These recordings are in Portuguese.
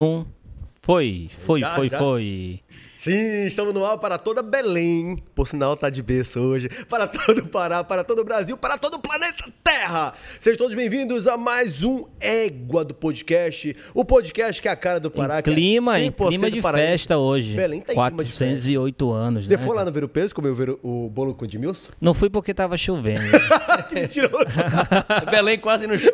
Um. Foi, foi, Já, foi, já? foi. Sim, estamos no ar para toda Belém. Por sinal, tá de berço hoje. Para todo o Pará, para todo o Brasil, para todo o planeta Terra. Sejam todos bem-vindos a mais um Égua do Podcast. O podcast que é a cara do Pará. Em que é clima, em 100% clima de paraense. festa hoje. Belém tá em clima de 408 anos, Você né? foi lá no Ver o Peso, comeu o ver- o bolo com o Edmilson? Não fui porque tava chovendo. que mentiroso. Belém quase no show.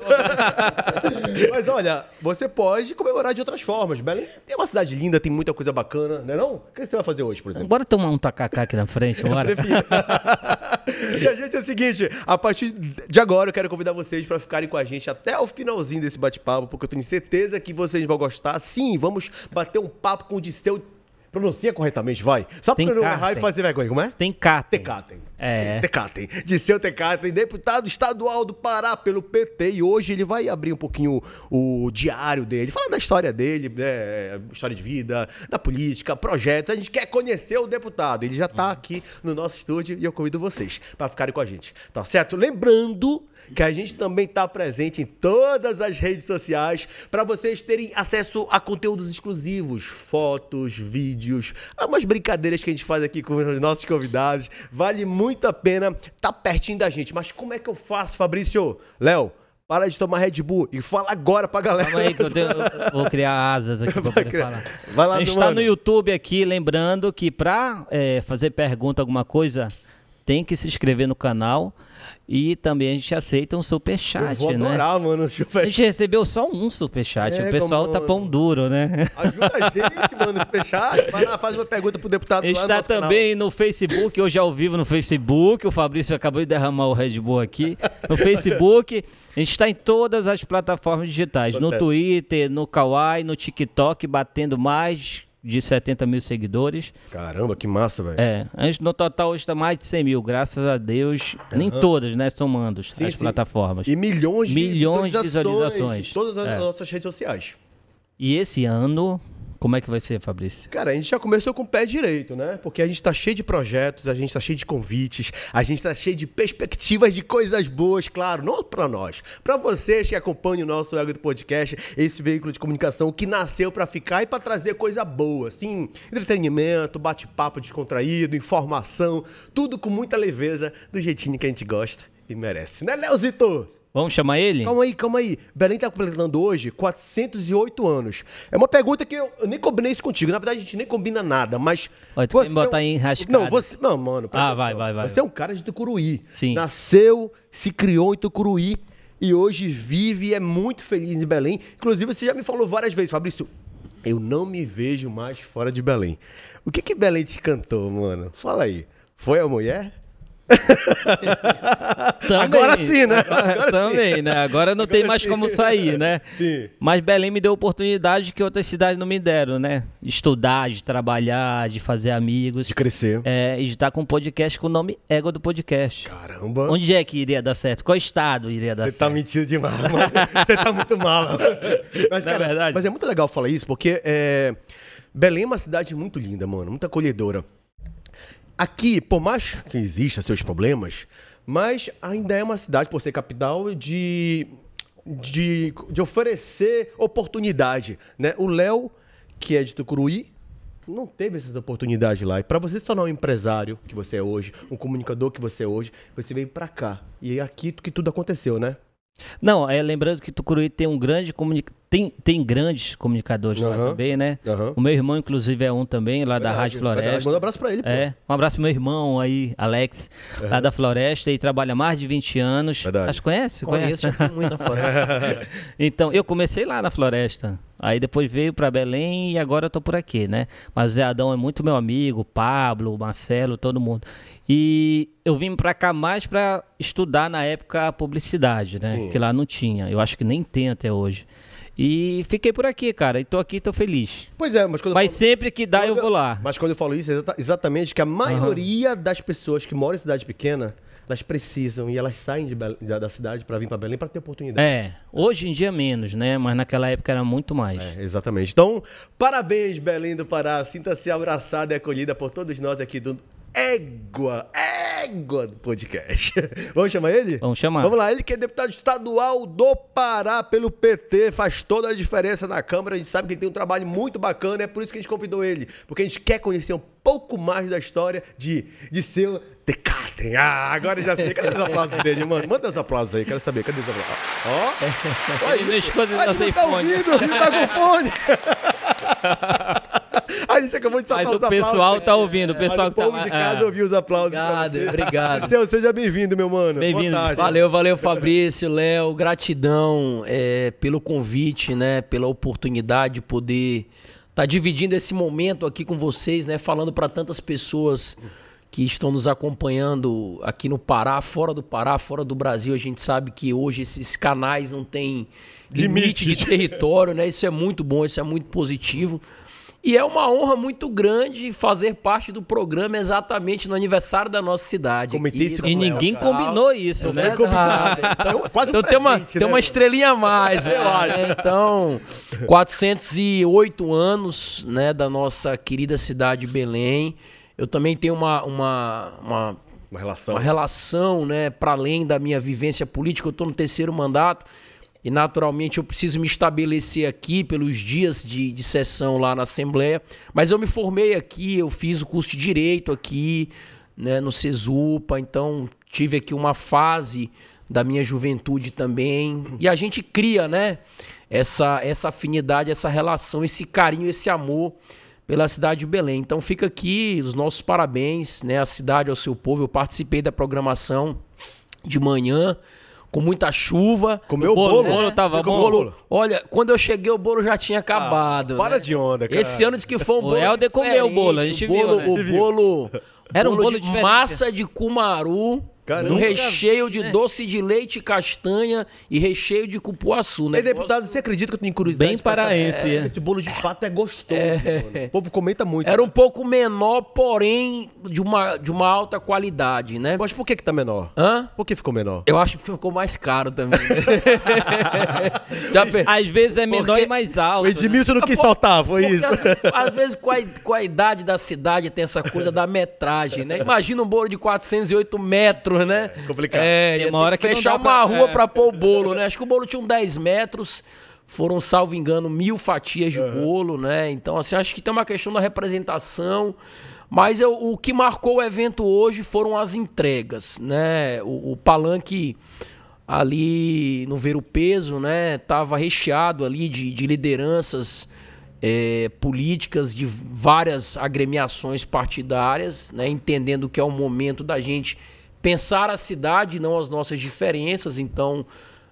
Mas olha, você pode comemorar de outras formas. Belém é uma cidade linda, tem muita coisa bacana, não é não? O que você vai fazer hoje, por exemplo? Bora tomar um tacacá aqui na frente, bora? E a gente é o seguinte, a partir de agora eu quero convidar vocês para ficarem com a gente até o finalzinho desse bate-papo, porque eu tenho certeza que vocês vão gostar. Sim, vamos bater um papo com o Disseu. Pronuncia corretamente, vai. Só Tem pra eu não errar e fazer vergonha, como é? Tem cá. Tecatem. É. Tecatem. Disseu Tecatem, deputado estadual do Pará pelo PT. E hoje ele vai abrir um pouquinho o diário dele, falar da história dele, né? História de vida, da política, projetos. A gente quer conhecer o deputado. Ele já tá aqui no nosso estúdio e eu convido vocês para ficarem com a gente. Tá certo? Lembrando que a gente também tá presente em todas as redes sociais para vocês terem acesso a conteúdos exclusivos, fotos, vídeos, umas brincadeiras que a gente faz aqui com os nossos convidados. Vale muito a pena tá pertinho da gente. Mas como é que eu faço, Fabrício? Léo, para de tomar Red Bull e fala agora pra galera. Calma aí que eu, tenho- eu vou criar asas aqui pra poder criar. falar. Vai lá, a gente tá mano. no YouTube aqui, lembrando que pra é, fazer pergunta, alguma coisa, tem que se inscrever no canal. E também a gente aceita um Eu superchat, vou né? adorar, mano. A Super... gente recebeu só um superchat. É, o pessoal tá mano. pão duro, né? Ajuda a gente, mano, no superchat. Vai lá, faz uma pergunta pro deputado A gente lá no tá canal. também no Facebook, hoje ao vivo no Facebook. O Fabrício acabou de derramar o Red Bull aqui. No Facebook. A gente tá em todas as plataformas digitais. No. Twitter, no Kawaii, no TikTok, batendo mais de 70 mil seguidores. Caramba, que massa, velho. É, a gente no total hoje tá mais de 100 mil, graças a Deus. Nem todas, né? Somando as sim. plataformas. E milhões de Milhões de visualizações. visualizações. em Todas as É. nossas redes sociais. E esse ano, como é que vai ser, Fabrício? Cara, a gente já começou com o pé direito, né? Porque a gente tá cheio de projetos, a gente tá cheio de convites, a gente tá cheio de perspectivas de coisas boas, claro, não pra nós, pra vocês que acompanham o nosso Ego do Podcast, esse veículo de comunicação que nasceu pra ficar e pra trazer coisa boa, assim, entretenimento, bate-papo descontraído, informação, tudo com muita leveza, do jeitinho que a gente gosta e merece. Né, Leozito? Vamos chamar ele? Calma aí, calma aí. Belém tá completando hoje 408 anos. É uma pergunta que eu, eu nem combinei isso contigo. Na verdade, a gente nem combina nada, mas. Olha, tu quer me você é botar um- em rascada. Não, você. Não, mano. Ah, vai, vai, vai. Você é um cara de Tucuruí. Sim. Nasceu, se criou em Tucuruí e hoje vive e é muito feliz em Belém. Inclusive, você já me falou várias vezes, Fabrício. Eu não me vejo mais fora de Belém. O que que Belém te cantou, mano? Fala aí. Foi a mulher? Também. Agora sim, né? Agora, Agora sim. também, né? Agora não tem mais como sair, né? Sim. Mas Belém me deu oportunidade que outras cidades não me deram, né? De estudar, de trabalhar, de fazer amigos. De crescer. É, e de estar com um podcast com o nome Égua do Podcast. Caramba. Onde é que iria dar certo? Qual estado iria dar Você certo? tá mentindo demais, mano. Você tá muito mala. Mas, é cara, verdade? mas é muito legal falar isso, porque é, Belém é uma cidade muito linda, mano. Muito acolhedora. Aqui, por mais que exista seus problemas, mas ainda é uma cidade, por ser capital, de, de, de oferecer oportunidade, né? O Léo, que é de Tucuruí, não teve essas oportunidades lá. E para você se tornar um empresário que você é hoje, um comunicador que você é hoje, você veio para cá. E é aqui que tudo aconteceu, né? Não, é lembrando que Tucuruí tem um grande comunica... tem, tem grandes comunicadores lá Aham. também, né? Aham. O meu irmão, inclusive, é um também, lá da Rádio. Floresta. Manda um abraço pra ele, pô. É, um abraço pro meu irmão aí, Alex, lá da Floresta, e trabalha há mais de 20 anos. Verdade. Acho que conhece? Conheço, Conhece? muito na floresta. então, eu comecei lá na Floresta. Aí depois veio pra Belém e agora eu tô por aqui, né? Mas o Zé Adão é muito meu amigo, o Pablo, o Marcelo, todo mundo. E eu vim pra cá mais pra estudar na época a publicidade, né? Sim. Que lá não tinha. Eu acho que nem tem até hoje. E fiquei por aqui, cara. E tô aqui, tô feliz. Pois é, mas quando Mas eu falo, sempre que dá, eu vou lá. Mas quando eu falo isso, é exata- exatamente que a maioria das pessoas que moram em cidade pequena, elas precisam e elas saem de Bel- da, da cidade para vir para Belém para ter oportunidade. É, hoje em dia menos, né? Mas naquela época era muito mais. É, exatamente. Então, parabéns, Belém do Pará. Sinta-se abraçada e acolhida por todos nós aqui do égua, égua do podcast. Vamos chamar ele? Vamos chamar. Vamos lá, ele que é deputado estadual do Pará pelo PT, faz toda a diferença na Câmara, a gente sabe que ele tem um trabalho muito bacana, é por isso que a gente convidou ele, porque a gente quer conhecer um pouco mais da história de, de seu Tecatem. Ah, agora eu já sei, cadê os aplausos dele, mano? Manda os aplausos aí, quero saber, cadê os aplausos? Ó, Ele não esconde tá fone. ouvindo, ele tá com fone. A gente acabou de soltar Mas os o aplausos. pessoal tá ouvindo, o pessoal Mas que o tá povo de lá, casa é. ouviu os aplausos. Obrigado, obrigado. Seu, seja bem-vindo, meu mano. Bem-vindo. Valeu, valeu, Fabrício, Léo. Gratidão é, pelo convite, né? Pela oportunidade de poder estar dividindo esse momento aqui com vocês, né? Falando para tantas pessoas que estão nos acompanhando aqui no Pará, fora do Pará, fora do Brasil. A gente sabe que hoje esses canais não têm limite, Limite. de território, né? Isso é muito bom, isso é muito positivo. E é uma honra muito grande fazer parte do programa exatamente no aniversário da nossa cidade. Comentei aqui, isso E Léo, ninguém combinou isso, É né? verdade. Então, quase um Então tem uma, presente, tem né? uma estrelinha a mais. né? Eu acho. Então, 408 anos né, da nossa querida cidade de Belém. Eu também tenho uma, uma, uma, Uma relação. uma relação né, para além da minha vivência política. Eu estou no terceiro mandato e, naturalmente, eu preciso me estabelecer aqui pelos dias de, de sessão lá na Assembleia. Mas eu me formei aqui, eu fiz o curso de Direito aqui, né, no Cesupa, então tive aqui uma fase da minha juventude também. E a gente cria, né, essa, essa afinidade, essa relação, esse carinho, esse amor pela cidade de Belém. Então fica aqui os nossos parabéns, né, à cidade, ao seu povo. Eu participei da programação de manhã com muita chuva. Comeu O o bolo, bolo? o bolo tava Você comeu bom? o bolo? Olha, quando eu cheguei, o bolo já tinha acabado. Ah, para né? de onda, cara. Esse ano disse que foi um O bolo. Helder comeu o bolo, a gente o bolo, viu, né? O bolo. Era um bolo de diferente. massa de cumaru. Caramba. Um recheio de doce de leite e castanha e recheio de cupuaçu, né? Ei, deputado, você acredita que eu tenho curiosidade? Bem paraense, É, é. Esse bolo de fato é gostoso. mano. O povo comenta muito. Era um pouco menor, porém de uma, de uma alta qualidade, né? Mas por que que tá menor? Hã? Por que ficou menor? Eu acho que ficou mais caro também. Já pe- Às vezes é menor Porque- e mais O alto. né? Edmilson não quis saltar, foi Porque isso. Às vezes, às vezes com, a, com a idade da cidade tem essa coisa da metragem, né? Imagina um bolo de 408 metros, né? É, complicado. É, Tem uma hora que fechar uma pra- rua é. pra pôr o bolo, né? Acho que o bolo tinha uns 10 metros. Foram, salvo engano, mil fatias de bolo, né? Então, assim, acho que tem uma questão da representação. Mas eu- o que marcou o evento hoje foram as entregas, né? O, o palanque ali no Ver o Peso, né? Tava recheado ali de, de lideranças é, políticas de várias agremiações partidárias, né? Entendendo que é o momento da gente pensar a cidade, não as nossas diferenças. Então,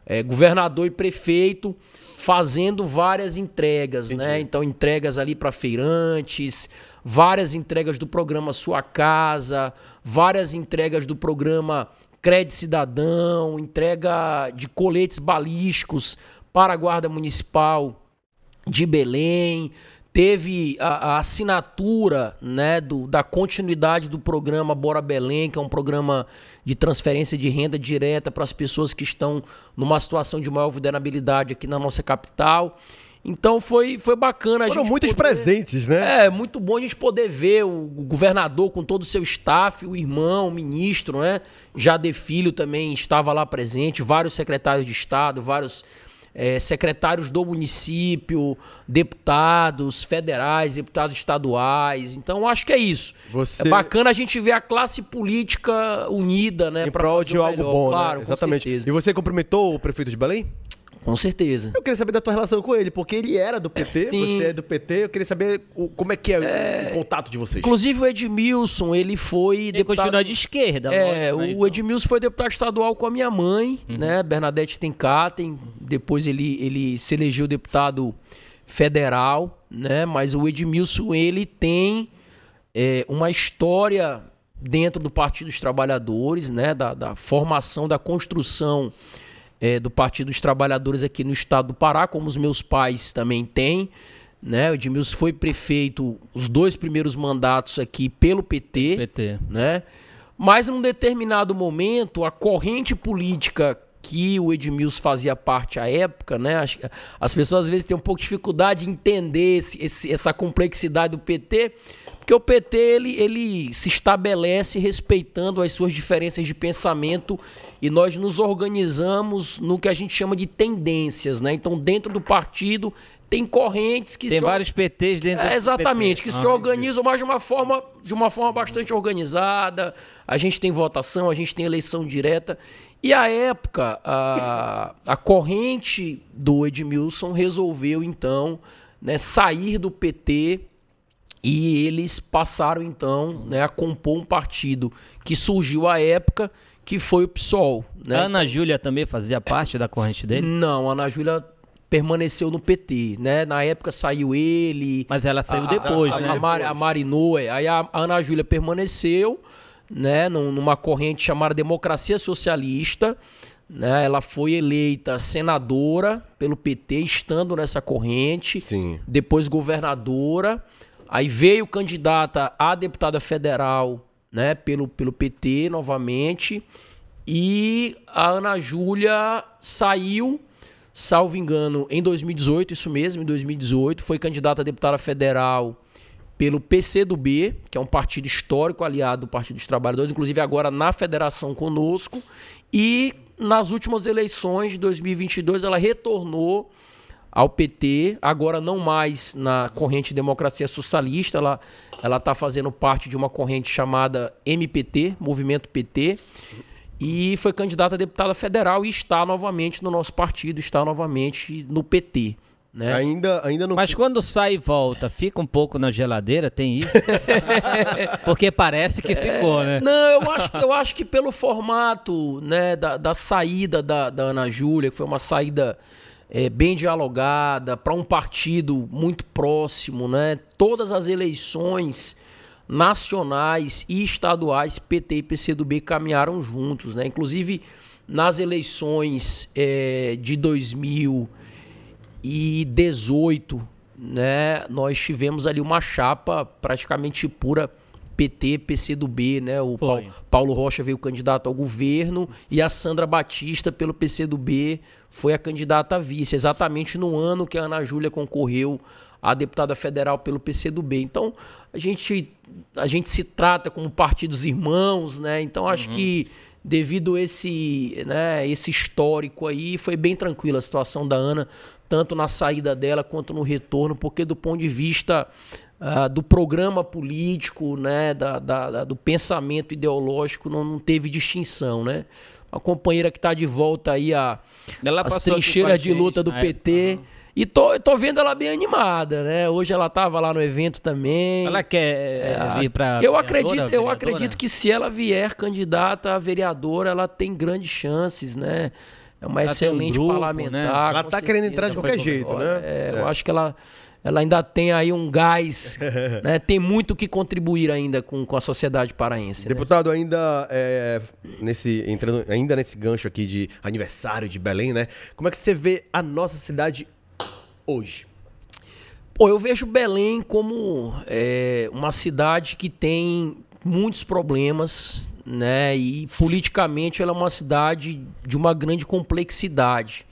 é, governador e prefeito fazendo várias entregas, né? Então, entregas ali para feirantes, várias entregas do programa Sua Casa, várias entregas do programa Crédito Cidadão, entrega de coletes balísticos para a Guarda Municipal de Belém. Teve a, a assinatura né, do- da continuidade do programa Bora Belém, que é um programa de transferência de renda direta para as pessoas que estão numa situação de maior vulnerabilidade aqui na nossa capital. Então foi, foi bacana a Foram muitos poder- presentes, né? é, muito bom a gente poder ver o governador com todo o seu staff, o irmão, o ministro, né? Jade Filho também estava lá presente, vários secretários de Estado, vários eh, secretários do município, deputados federais, deputados estaduais. Então, acho que é isso. Você- É bacana a gente ver a classe política unida, né? Em prol de algo melhor. bom, claro, né? Exatamente. E você cumprimentou o prefeito de Belém? Com certeza. Eu queria saber da tua relação com ele, porque ele era do PT, Sim. você é do PT. Eu queria saber o- como é que é, o contato de vocês. Inclusive o Edmilson, ele foi Ele deputado... continua de esquerda. É, lógico, né? o Então, Edmilson foi deputado estadual com a minha mãe, né? Bernadette Tenkaten. Depois ele, ele se elegeu deputado federal, né? Mas o Edmilson, ele tem é, uma história dentro do Partido dos Trabalhadores, né? Da, da formação, da construção é, do Partido dos Trabalhadores aqui no estado do Pará, como os meus pais também têm. Né? O Edmilson foi prefeito os dois primeiros mandatos aqui pelo PT PT. né? Mas num determinado momento, a corrente política que o Edmilson fazia parte à época, né? As, as pessoas às vezes têm um pouco de dificuldade de entender esse, esse, essa complexidade do PT, porque o PT ele, ele se estabelece respeitando as suas diferenças de pensamento e nós nos organizamos no que a gente chama de tendências, né? Então, dentro do partido tem correntes que Tem se vários PTs dentro é, exatamente, PT. que se organizam, mas de uma forma de uma forma bastante organizada. A gente tem votação, a gente tem eleição direta. E à época, a, a corrente do Edmilson resolveu então né, sair do PT e eles passaram então né, a compor um partido que surgiu à época, que foi o PSOL. Né? A Ana Júlia também fazia parte da corrente dele? Não, a Ana Júlia permaneceu no PT, né? Na época saiu ele. Mas ela saiu a- depois, a, né? A, Mari- a Marinô, é. aí a Ana Júlia permaneceu, né? num- Numa corrente chamada Democracia Socialista. Né? Ela foi eleita senadora pelo PT, estando nessa corrente. Sim. Depois governadora. Aí veio candidata a deputada federal, né? Pelo, pelo PT novamente. E a Ana Júlia saiu, salvo engano, em 2018, isso mesmo, em 2018, foi candidata a deputada federal pelo PCdoB, que é um partido histórico aliado do Partido dos Trabalhadores, inclusive agora na federação conosco, e nas últimas eleições de 2022 ela retornou ao PT, agora não mais na corrente Democracia Socialista, ela ela está fazendo parte de uma corrente chamada MPT, Movimento PT, e foi candidata a deputada federal e está novamente no nosso partido, está novamente no PT. Né? Ainda, ainda não. Mas quando sai e volta, fica um pouco na geladeira, tem isso? Porque parece que ficou, né? Não, eu acho, eu acho que pelo formato né, da, da saída da, da Ana Júlia, que foi uma saída é, bem dialogada, para um partido muito próximo, né? Todas as eleições nacionais e estaduais, PT e PCdoB caminharam juntos, né? Inclusive nas eleições é, de 2018, né? Nós tivemos ali uma chapa praticamente pura PT, PCdoB, né? O Foi. Pau- Paulo Rocha veio candidato ao governo e a Sandra Batista, pelo PCdoB, foi a candidata a vice, exatamente no ano que a Ana Júlia concorreu a deputada federal pelo PCdoB. Então, a gente, a gente se trata como partidos irmãos, né? Então, acho que devido a esse, né, esse histórico aí, foi bem tranquila a situação da Ana, tanto na saída dela quanto no retorno, porque do ponto de vista ah, do programa político, né, da, da- da- do pensamento ideológico, não, não teve distinção, né? Uma companheira que está de volta aí a Ela as trincheiras de luta do PT. E tô, tô vendo ela bem animada, né? Hoje ela tava lá no evento também. Ela quer é, vir pra. eu vereadora, acredito, eu vereadora? acredito que se ela vier candidata a vereadora, ela tem grandes chances, né? É uma Ela tem um excelente grupo, parlamentar. né? Ela tá querendo entrar de qualquer jeito, né? É, Eu acho que ela, ela ainda tem aí um gás, né? Tem muito que contribuir ainda com, com a sociedade paraense. né? Deputado, ainda é, nesse entrando ainda nesse gancho aqui de aniversário de Belém, né? Como é que você vê a nossa cidade hoje? Pô, eu vejo Belém como é, uma cidade que tem muitos problemas, né? E politicamente ela é uma cidade de uma grande complexidade.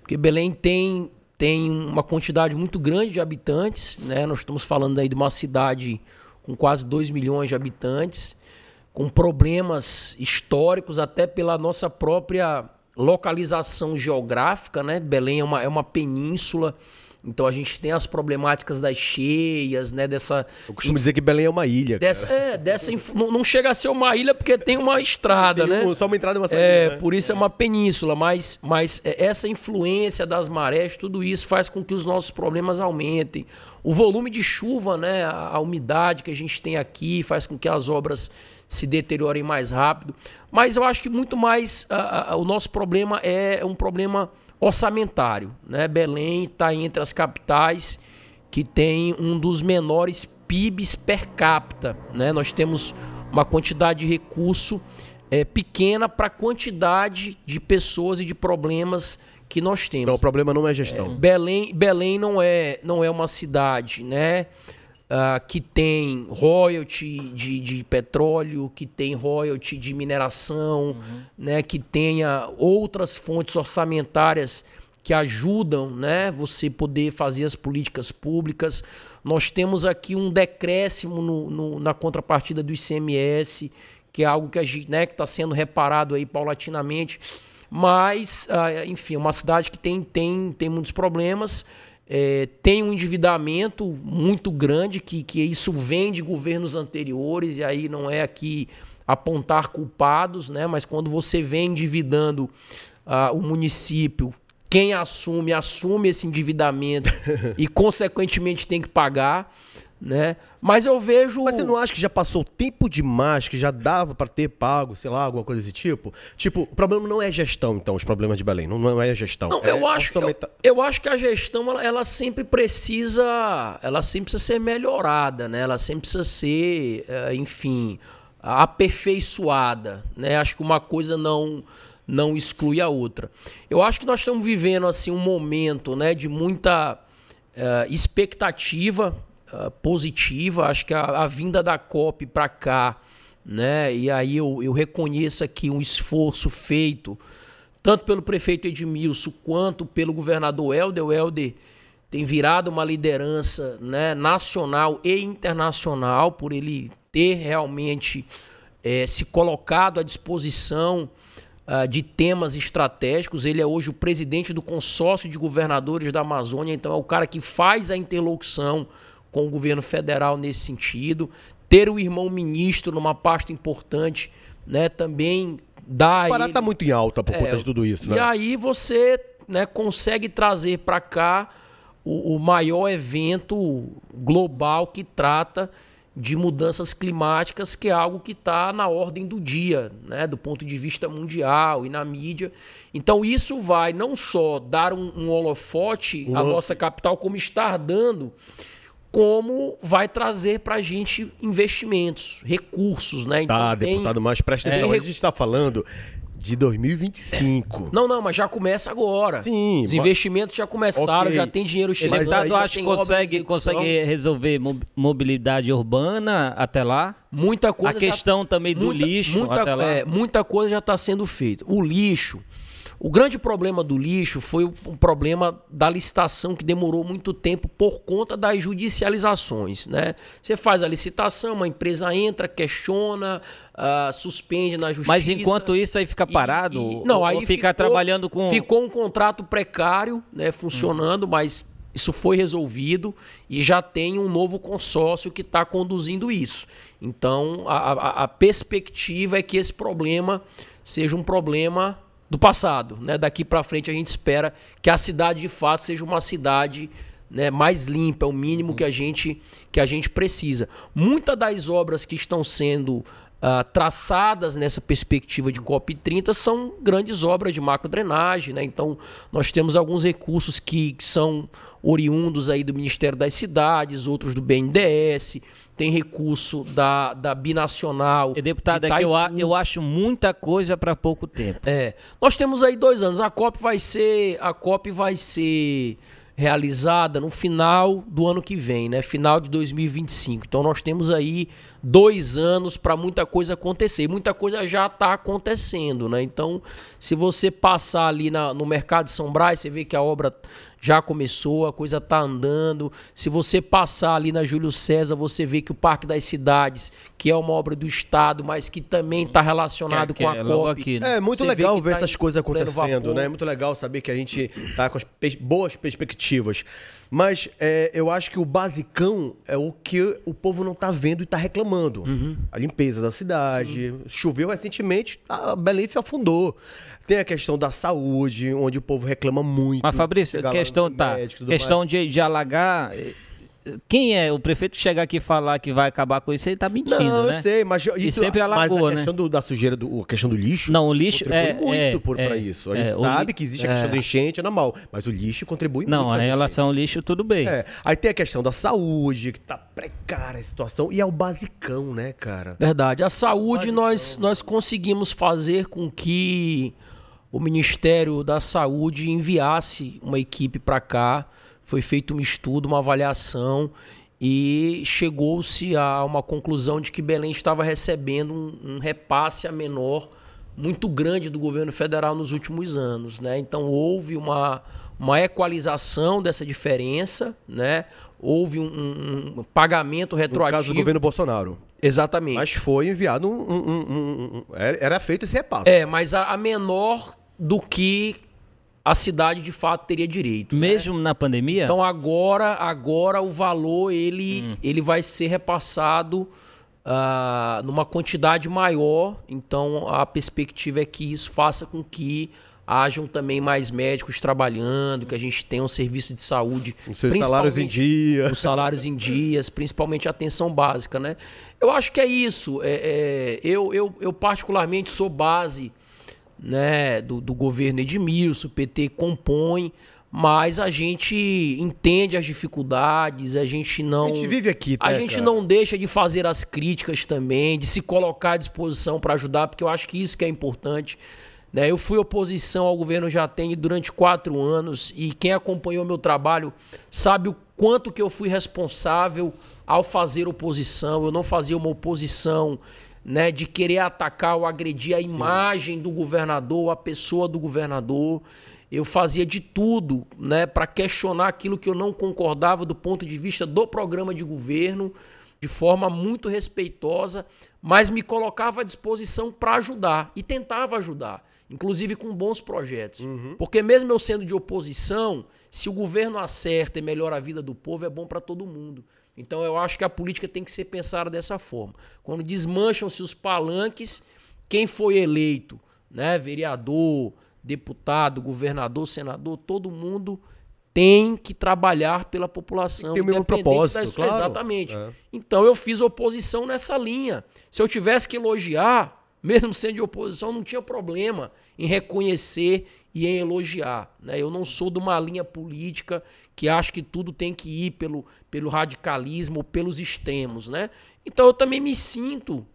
Porque Belém tem, tem uma quantidade muito grande de habitantes, né? Nós estamos falando aí de uma cidade com quase 2 milhões de habitantes, com problemas históricos, até pela nossa própria localização geográfica, né? Belém é uma, é uma península, então a gente tem as problemáticas das cheias, né? Dessa, Eu costumo dizer que Belém é uma ilha. cara. dessa, é, dessa inf- não, não chega a ser uma ilha porque tem uma estrada, Tem né? um- Só uma entrada e uma saída. É, né? por isso é uma península, mas, mas é, essa influência das marés, tudo isso faz com que os nossos problemas aumentem. O volume de chuva, né, a, a umidade que a gente tem aqui faz com que as obras se deteriorem mais rápido. Mas eu acho que muito mais a- a- o nosso problema é um problema orçamentário. Né? Belém está entre as capitais que tem um dos menores PIBs per capita. Né? Nós temos uma quantidade de recurso é, pequena para a quantidade de pessoas e de problemas que nós temos. Então o problema não é gestão. Belém, Belém não é não é uma cidade, né, uh, que tem royalty de, de, petróleo, que tem royalty de mineração, uhum. né, que tenha outras fontes orçamentárias que ajudam né, você poder fazer as políticas públicas. Nós temos aqui um decréscimo no, no, na contrapartida do ICMS, que é algo que né, está sendo reparado aí paulatinamente. Mas, uh, enfim, é uma cidade que tem, tem, tem muitos problemas é, tem um endividamento muito grande, que, que isso vem de governos anteriores, e aí não é aqui apontar culpados, né? mas quando você vem endividando uh, o município, quem assume, assume esse endividamento e, consequentemente, tem que pagar né? Mas eu vejo. Mas você não acha que já passou tempo demais, que já dava para ter pago, sei lá, alguma coisa desse tipo? Tipo, o problema não é gestão, então, os problemas de Belém, não, não é gestão. Não, é eu, acho que, eu, eu, acho que a gestão, ela, ela, sempre precisa. Ela sempre precisa ser melhorada, né? Ela sempre precisa ser, é, enfim, aperfeiçoada, né? Acho que uma coisa não não exclui a outra. Eu acho que nós estamos vivendo assim um momento, né, de muita uh, expectativa uh, positiva. Acho que a, a vinda da COP para cá, né? E aí eu, eu reconheço aqui um esforço feito tanto pelo prefeito Edmilson quanto pelo governador Helder. O Helder tem virado uma liderança né, nacional e internacional por ele ter realmente é, se colocado à disposição uh, de temas estratégicos. Ele é hoje o presidente do consórcio de governadores da Amazônia, então é o cara que faz a interlocução com o governo federal nesse sentido. Ter o irmão ministro numa pasta importante, né, também dá. O Pará está muito em alta por é, conta de tudo isso, né? E aí você né, consegue trazer para cá o, o maior evento global que trata de mudanças climáticas, que é algo que está na ordem do dia, né, do ponto de vista mundial e na mídia. Então, isso vai não só dar um, um holofote à nossa capital, como estar dando como vai trazer para a gente investimentos, recursos, né? Então, tá, tem, deputado, mas presta atenção, é, a gente está falando de 2025. Não, não, mas já começa agora. Sim. Os investimentos já começaram, okay. já tem dinheiro chegando. O deputado acha que consegue, consegue resolver mobilidade urbana até lá? Muita coisa. A questão já, também do muita, lixo muita, até lá. É, muita coisa já está sendo feita. O lixo, o grande problema do lixo foi o problema da licitação que demorou muito tempo por conta das judicializações, né? Você faz a licitação, uma empresa entra, questiona, uh, suspende na justiça. Mas enquanto isso aí fica parado, e, e, não, aí fica ficou, trabalhando com ficou um contrato precário, né, funcionando, hum. mas isso foi resolvido e já tem um novo consórcio que está conduzindo isso. Então, a, a, a perspectiva é que esse problema seja um problema do passado. Né? Daqui para frente a gente espera que a cidade de fato seja uma cidade né, mais limpa, é o mínimo que a gente que a gente precisa. Muitas das obras que estão sendo uh, traçadas nessa perspectiva de COP30 são grandes obras de macro-drenagem. Né? Então, nós temos alguns recursos que, que são oriundos aí do Ministério das Cidades, outros do BNDES, tem recurso da, da Binacional. E deputado, é que eu, eu acho muita coisa para pouco tempo. É. Nós temos aí dois anos. A COP vai ser. A COP vai ser realizada no final do ano que vem, né? Final de 2025. Então nós temos aí dois anos para muita coisa acontecer. Muita coisa já está acontecendo, né? Então, se você passar ali na, no mercado de São Brás, você vê que a obra já começou, a coisa está andando. Se você passar ali na Júlio César, você vê que o Parque das Cidades, que é uma obra do Estado, mas que também está relacionado que, é, com a é COP. Aqui, né? É muito legal ver tá essas coisas acontecendo, né? É muito legal saber que a gente está com as boas perspectivas. Mas é, eu acho que o basicão é o que o povo não está vendo e está reclamando. Uhum. A limpeza da cidade. Sim. Choveu recentemente, a Belém afundou. Tem a questão da saúde, onde o povo reclama muito. Mas, Fabrício, questão, tá, questão de, de alagar quem é? O prefeito chegar aqui e falar que vai acabar com isso, ele tá mentindo, não, né? eu sei, mas isso, e sempre alagou, mas a né? questão do, da sujeira, do, a questão do lixo... Não, o lixo é... muito é, por, é, pra isso. A gente é, sabe que existe a questão é, do enchente, é normal, mas o lixo contribui não, muito Não, em relação ao lixo, tudo bem. É. Aí tem a questão da saúde, que tá precária a situação, e é o basicão, né, cara? Verdade. A saúde, nós, nós conseguimos fazer com que o Ministério da Saúde enviasse uma equipe para cá, foi feito um estudo, uma avaliação e chegou-se a uma conclusão de que Belém estava recebendo um, um, repasse a menor muito grande do governo federal nos últimos anos, né? Então houve uma, uma equalização dessa diferença, né? Houve um, um, um pagamento retroativo. No caso do governo Bolsonaro. Exatamente. Mas foi enviado um. um era feito esse repasse. É, mas a, a menor do que a cidade de fato teria direito. Né? Mesmo né? na pandemia? Então agora, agora o valor ele, hum. ele vai ser repassado uh, numa quantidade maior. Então a perspectiva é que isso faça com que hajam também mais médicos trabalhando, que a gente tenha um serviço de saúde. Os seus salários em dia. Os salários em dias, principalmente a atenção básica, né? Eu acho que é isso. É, é, eu, eu, eu particularmente sou base né, do, do governo Edmilson, o PT compõe, mas a gente entende as dificuldades, a gente não. A gente vive aqui, tá, A gente cara? não deixa de fazer as críticas também, de se colocar à disposição para ajudar, porque eu acho que isso que é importante. Né? Eu fui oposição ao governo já tem durante quatro anos e quem acompanhou meu trabalho sabe o quanto que eu fui responsável ao fazer oposição. Eu não fazia uma oposição né, de querer atacar ou agredir a imagem Sim. do governador, a pessoa do governador. Eu fazia de tudo, né, para questionar aquilo que eu não concordava do ponto de vista do programa de governo, de forma muito respeitosa, mas me colocava à disposição para ajudar e tentava ajudar, inclusive com bons projetos. Uhum. Porque mesmo eu sendo de oposição, se o governo acerta e melhora a vida do povo, é bom para todo mundo. Então eu acho que a política tem que ser pensada dessa forma. Quando desmancham-se os palanques, quem foi eleito, né, vereador, deputado, governador, senador, todo mundo tem que trabalhar pela população. Tem o mesmo propósito, da... claro. Exatamente. É. Então eu fiz oposição nessa linha. Se eu tivesse que elogiar, mesmo sendo de oposição, não tinha problema em reconhecer e em elogiar. Né? Eu não sou de uma linha política que acha que tudo tem que ir pelo, pelo radicalismo ou pelos extremos. Né? Então eu também me sinto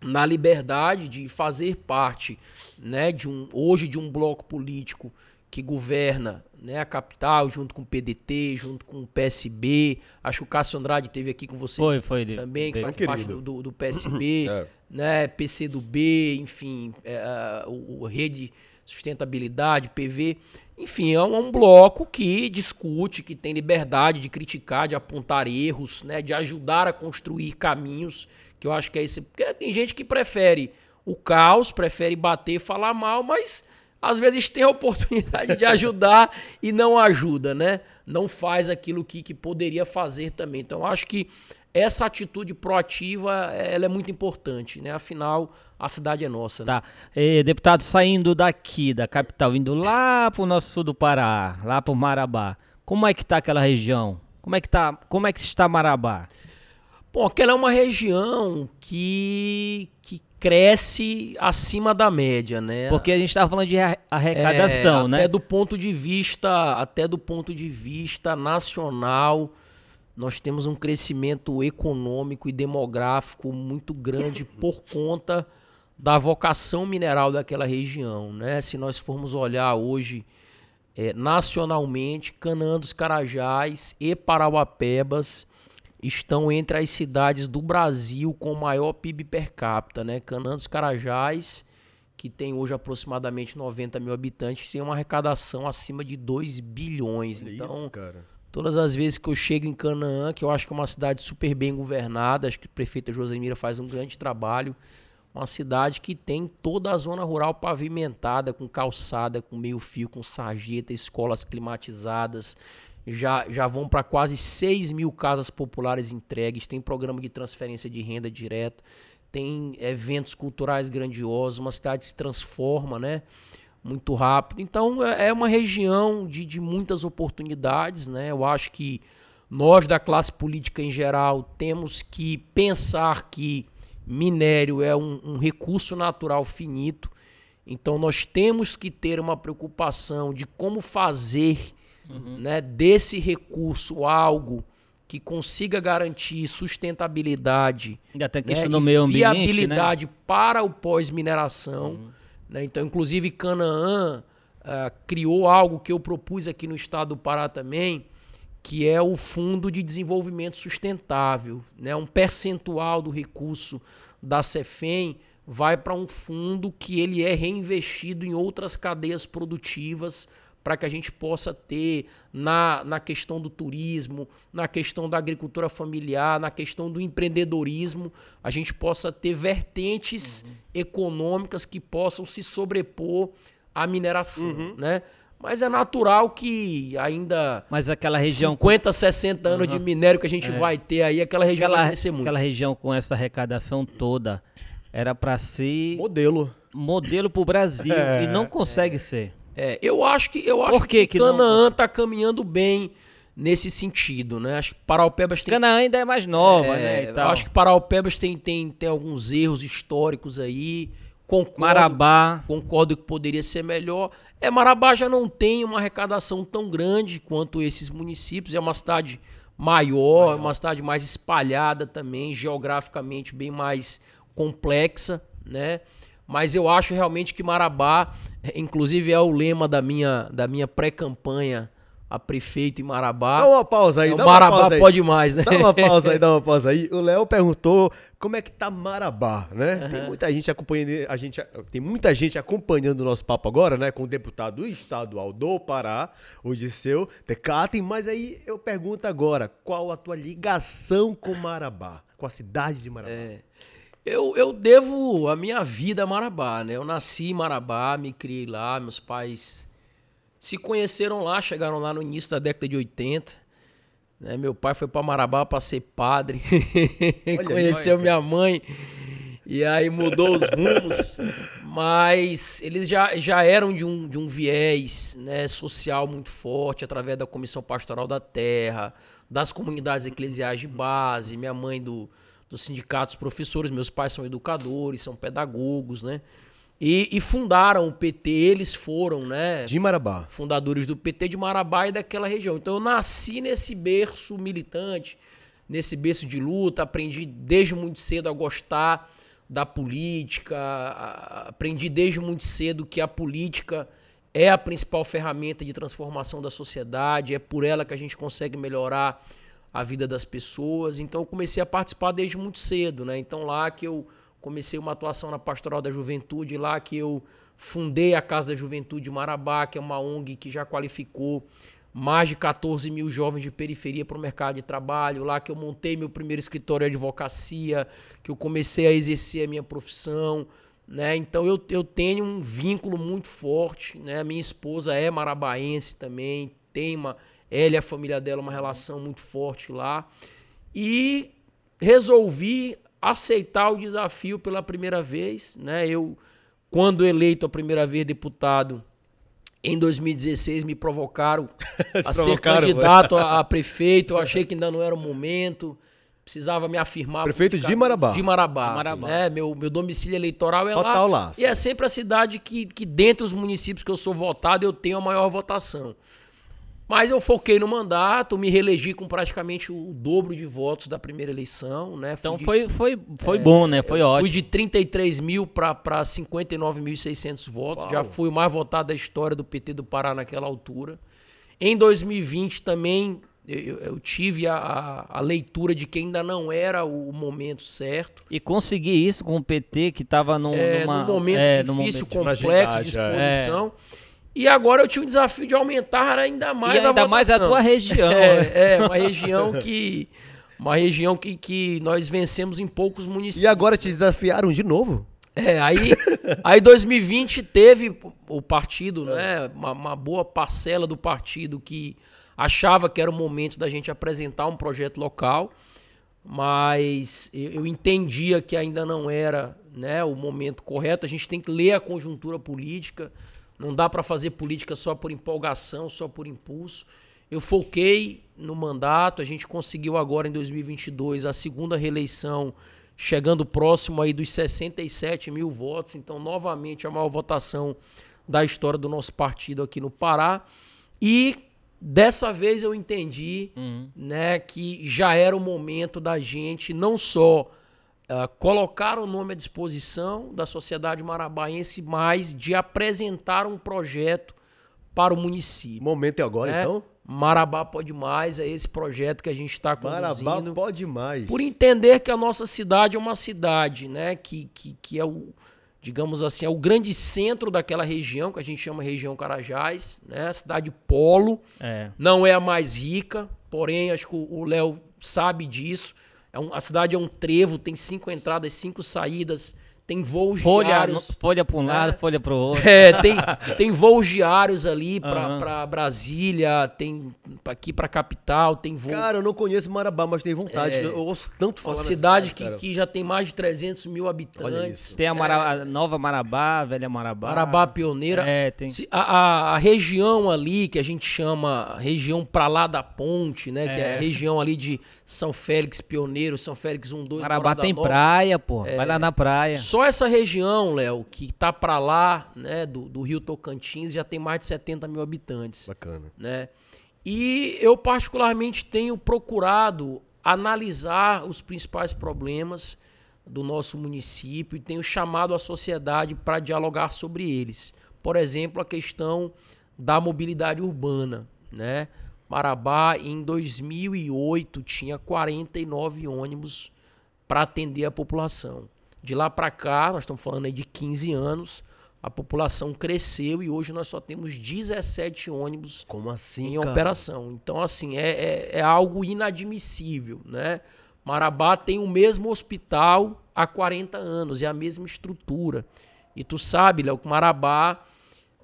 na liberdade de fazer parte né, de um, hoje de um bloco político que governa né, a capital, junto com o PDT, junto com o PSB. Acho que o Cássio Andrade teve aqui com você foi, foi, também, que faz parte do, do, do PSB, é. né, PC do B, enfim, é, o, o Rede sustentabilidade, PV. Enfim, é um, é um, bloco que discute, que tem liberdade de criticar, de apontar erros, né, de ajudar a construir caminhos, que eu acho que é esse. Porque tem gente que prefere o caos, prefere bater, falar mal, mas às vezes tem a oportunidade de ajudar e não ajuda, né? Não faz aquilo que, que poderia fazer também. Então, acho que essa atitude proativa ela é muito importante, né? Afinal, a cidade é nossa. Né? Tá. E, deputado, saindo daqui da capital, indo lá para o nosso sul do Pará, lá para o Marabá, como é que está aquela região? Como é que tá? Como é que está Marabá? Bom, aquela é uma região que, que cresce acima da média, né? Porque a gente estava falando de arrecadação, é, né? Até do ponto de vista, até do ponto de vista nacional, nós temos um crescimento econômico e demográfico muito grande por conta da vocação mineral daquela região. Né? Se nós formos olhar hoje é, nacionalmente, Canaã dos Carajás e Parauapebas estão entre as cidades do Brasil com maior PIB per capita. Né? Canaã dos Carajás, que tem hoje aproximadamente 90 mil habitantes, tem uma arrecadação acima de 2 bilhões. Olha então, isso, cara Todas as vezes que eu chego em Canaã, que eu acho que é uma cidade super bem governada, acho que a prefeita Josemira faz um grande trabalho. Uma cidade que tem toda a zona rural pavimentada, com calçada, com meio-fio, com sarjeta, escolas climatizadas. Já, já vão para quase 6 mil casas populares entregues. Tem programa de transferência de renda direta. Tem eventos culturais grandiosos. Uma cidade se transforma, né? muito rápido. Então é, é uma região de, de muitas oportunidades, né? Eu acho que nós da classe política em geral temos que pensar que minério é um, um recurso natural finito. Então nós temos que ter uma preocupação de como fazer uhum. né, desse recurso algo que consiga garantir sustentabilidade e até questão né, do meio ambiente, né? viabilidade né? para o pós-mineração. Uhum. Né? Então, inclusive, Canaã uh, criou algo que eu propus aqui no estado do Pará também, que é o Fundo de Desenvolvimento Sustentável. Né? Um percentual do recurso da CEFEM vai para um fundo que ele é reinvestido em outras cadeias produtivas para que a gente possa ter na, na questão do turismo, na questão da agricultura familiar, na questão do empreendedorismo, a gente possa ter vertentes uhum. econômicas que possam se sobrepor à mineração, uhum. né? Mas é natural que ainda. Mas aquela região. 50, com... 60 anos uhum. de minério que a gente é. vai ter aí, aquela região aquela, vai crescer muito. Aquela região com essa arrecadação toda era para ser. Modelo. Modelo para o Brasil. É. E não consegue é. ser. É, eu acho que eu acho Por que, que Canaã não... tá caminhando bem nesse sentido, né? Acho que Paraupebas tem Canaã ainda é mais nova, é, né? Acho que Paraupebas tem, tem, tem alguns erros históricos aí. Concordo, Marabá. Concordo que poderia ser melhor. É, Marabá já não tem uma arrecadação tão grande quanto esses municípios. É uma cidade maior, maior. uma cidade mais espalhada também, geograficamente bem mais complexa, né? Mas eu acho realmente que Marabá, inclusive é o lema da minha, da minha pré-campanha a prefeito em Marabá. Dá uma pausa aí, é, dá Marabá uma pausa aí. pode mais, né? Dá uma pausa aí, dá uma pausa aí. O Léo perguntou como é que tá Marabá, né? Uhum. Tem muita gente acompanhando, a gente tem muita gente acompanhando o nosso papo agora, né, com o deputado estadual do Pará, o Giseu Tecatem, mas aí eu pergunto agora, qual a tua ligação com Marabá, com a cidade de Marabá? É. Eu, eu devo a minha vida a Marabá, né? Eu nasci em Marabá, me criei lá, meus pais se conheceram lá, chegaram lá no início da década de 80. Né? Meu pai foi para Marabá para ser padre, conheceu minha mãe e aí mudou os rumos. Mas eles já, já eram de um, de um viés né, social muito forte através da Comissão Pastoral da Terra, das comunidades eclesiais de base, minha mãe do dos sindicatos professores, meus pais são educadores, são pedagogos, né? E, e, fundaram o PT, eles foram, né? De Marabá. Fundadores do PT de Marabá e daquela região. Então eu nasci nesse berço militante, nesse berço de luta, aprendi desde muito cedo a gostar da política, aprendi desde muito cedo que a política é a principal ferramenta de transformação da sociedade, é por ela que a gente consegue melhorar a vida das pessoas. Então eu comecei a participar desde muito cedo, né? Então lá que eu comecei uma atuação na Pastoral da Juventude, lá que eu fundei a Casa da Juventude Marabá, que é uma ONG que já qualificou mais de 14 mil jovens de periferia para o mercado de trabalho, lá que eu montei meu primeiro escritório de advocacia, que eu comecei a exercer a minha profissão, né? Então eu, eu tenho um vínculo muito forte, né? Minha esposa é marabaense também, tem uma ela e a família dela, uma relação muito forte lá. E resolvi aceitar o desafio pela primeira vez. Né? Eu, quando eleito a primeira vez deputado, em 2016 me provocaram a ser candidato a, a, prefeito. Eu achei que ainda não era o momento. Precisava me afirmar. Prefeito de Marabá. De Marabá. Marabá. Né? Meu, meu domicílio eleitoral é Total lá. lá. E é sempre a cidade que, que, dentre os municípios que eu sou votado, eu tenho a maior votação. Mas eu foquei no mandato, me reelegi com praticamente o dobro de votos da primeira eleição, né? Fui então de, foi, foi, foi é, bom, né? Foi ótimo. Fui de 33 mil para 59.600 votos. Uau. Já fui o mais votado da história do PT do Pará naquela altura. Em 2020 também eu, eu tive a, a, a, leitura de que ainda não era o momento certo. E consegui isso com o PT, que estava num, é, numa, num momento é, difícil, num momento complexo de exposição. É. E agora eu tinha o desafio de aumentar ainda mais e ainda a mais a tua região. É, né? é, uma região que uma região que, que nós vencemos em poucos municípios. E agora te desafiaram de novo? É, aí, aí 2020 teve o partido, né? Uma, uma, boa parcela do partido que achava que era o momento da gente apresentar um projeto local, mas eu, eu entendia que ainda não era né, o momento correto. A gente tem que ler a conjuntura política. Não dá para fazer política só por empolgação, só por impulso. Eu foquei no mandato, a gente conseguiu agora em 2022 a segunda reeleição, chegando próximo aí dos 67 mil votos. Então, novamente, a maior votação da história do nosso partido aqui no Pará. E dessa vez eu entendi uhum. né, que já era o momento da gente não só uh, colocar o nome à disposição da sociedade marabaense, mas de apresentar um projeto para o município. Momento é agora, né? então? Marabá pode mais, é esse projeto que a gente está conduzindo. Marabá pode mais. Por entender que a nossa cidade é uma cidade, né, que, que, que é o, digamos assim, é o grande centro daquela região, que a gente chama região Carajás, né, a cidade polo, É. não é a mais rica, porém, acho que o Léo sabe disso. É um- a cidade é um trevo, tem cinco entradas, cinco saídas, tem voos Folha, diários. folha para um lado, É. folha para o outro. É, tem, tem voos diários ali pra Aham. pra Brasília, tem aqui pra capital, tem voo. Cara, eu não conheço Marabá, mas tenho vontade. Eu ouço tanto uma falar nessa cidade que, cara. que já tem mais de 300 mil habitantes. Tem a, Mara- a nova Marabá, a velha Marabá. Marabá pioneira. É, tem. Se- a, a- a região ali, que a gente chama região pra lá da ponte, né? Que é a É. região ali de São Félix Pioneiro, São Félix 1, 2, Marabá tem Nova. praia, pô. É. Vai lá na praia. Só essa região, Léo, que tá pra lá, né, do, do Rio Tocantins, já tem mais de 70 mil habitantes. Bacana. né? E eu particularmente tenho procurado analisar os principais problemas do nosso município e tenho chamado a sociedade para dialogar sobre eles. Por exemplo, a questão da mobilidade urbana, né? Marabá em 2008 tinha 49 ônibus para atender a população. De lá para cá, nós estamos falando aí de 15 anos, a população cresceu e hoje nós só temos 17 ônibus Como assim, em cara? operação. Então, assim, é, é, é algo inadmissível, né? Marabá tem o mesmo hospital há 40 anos, é a mesma estrutura. E tu sabe, Léo, que Marabá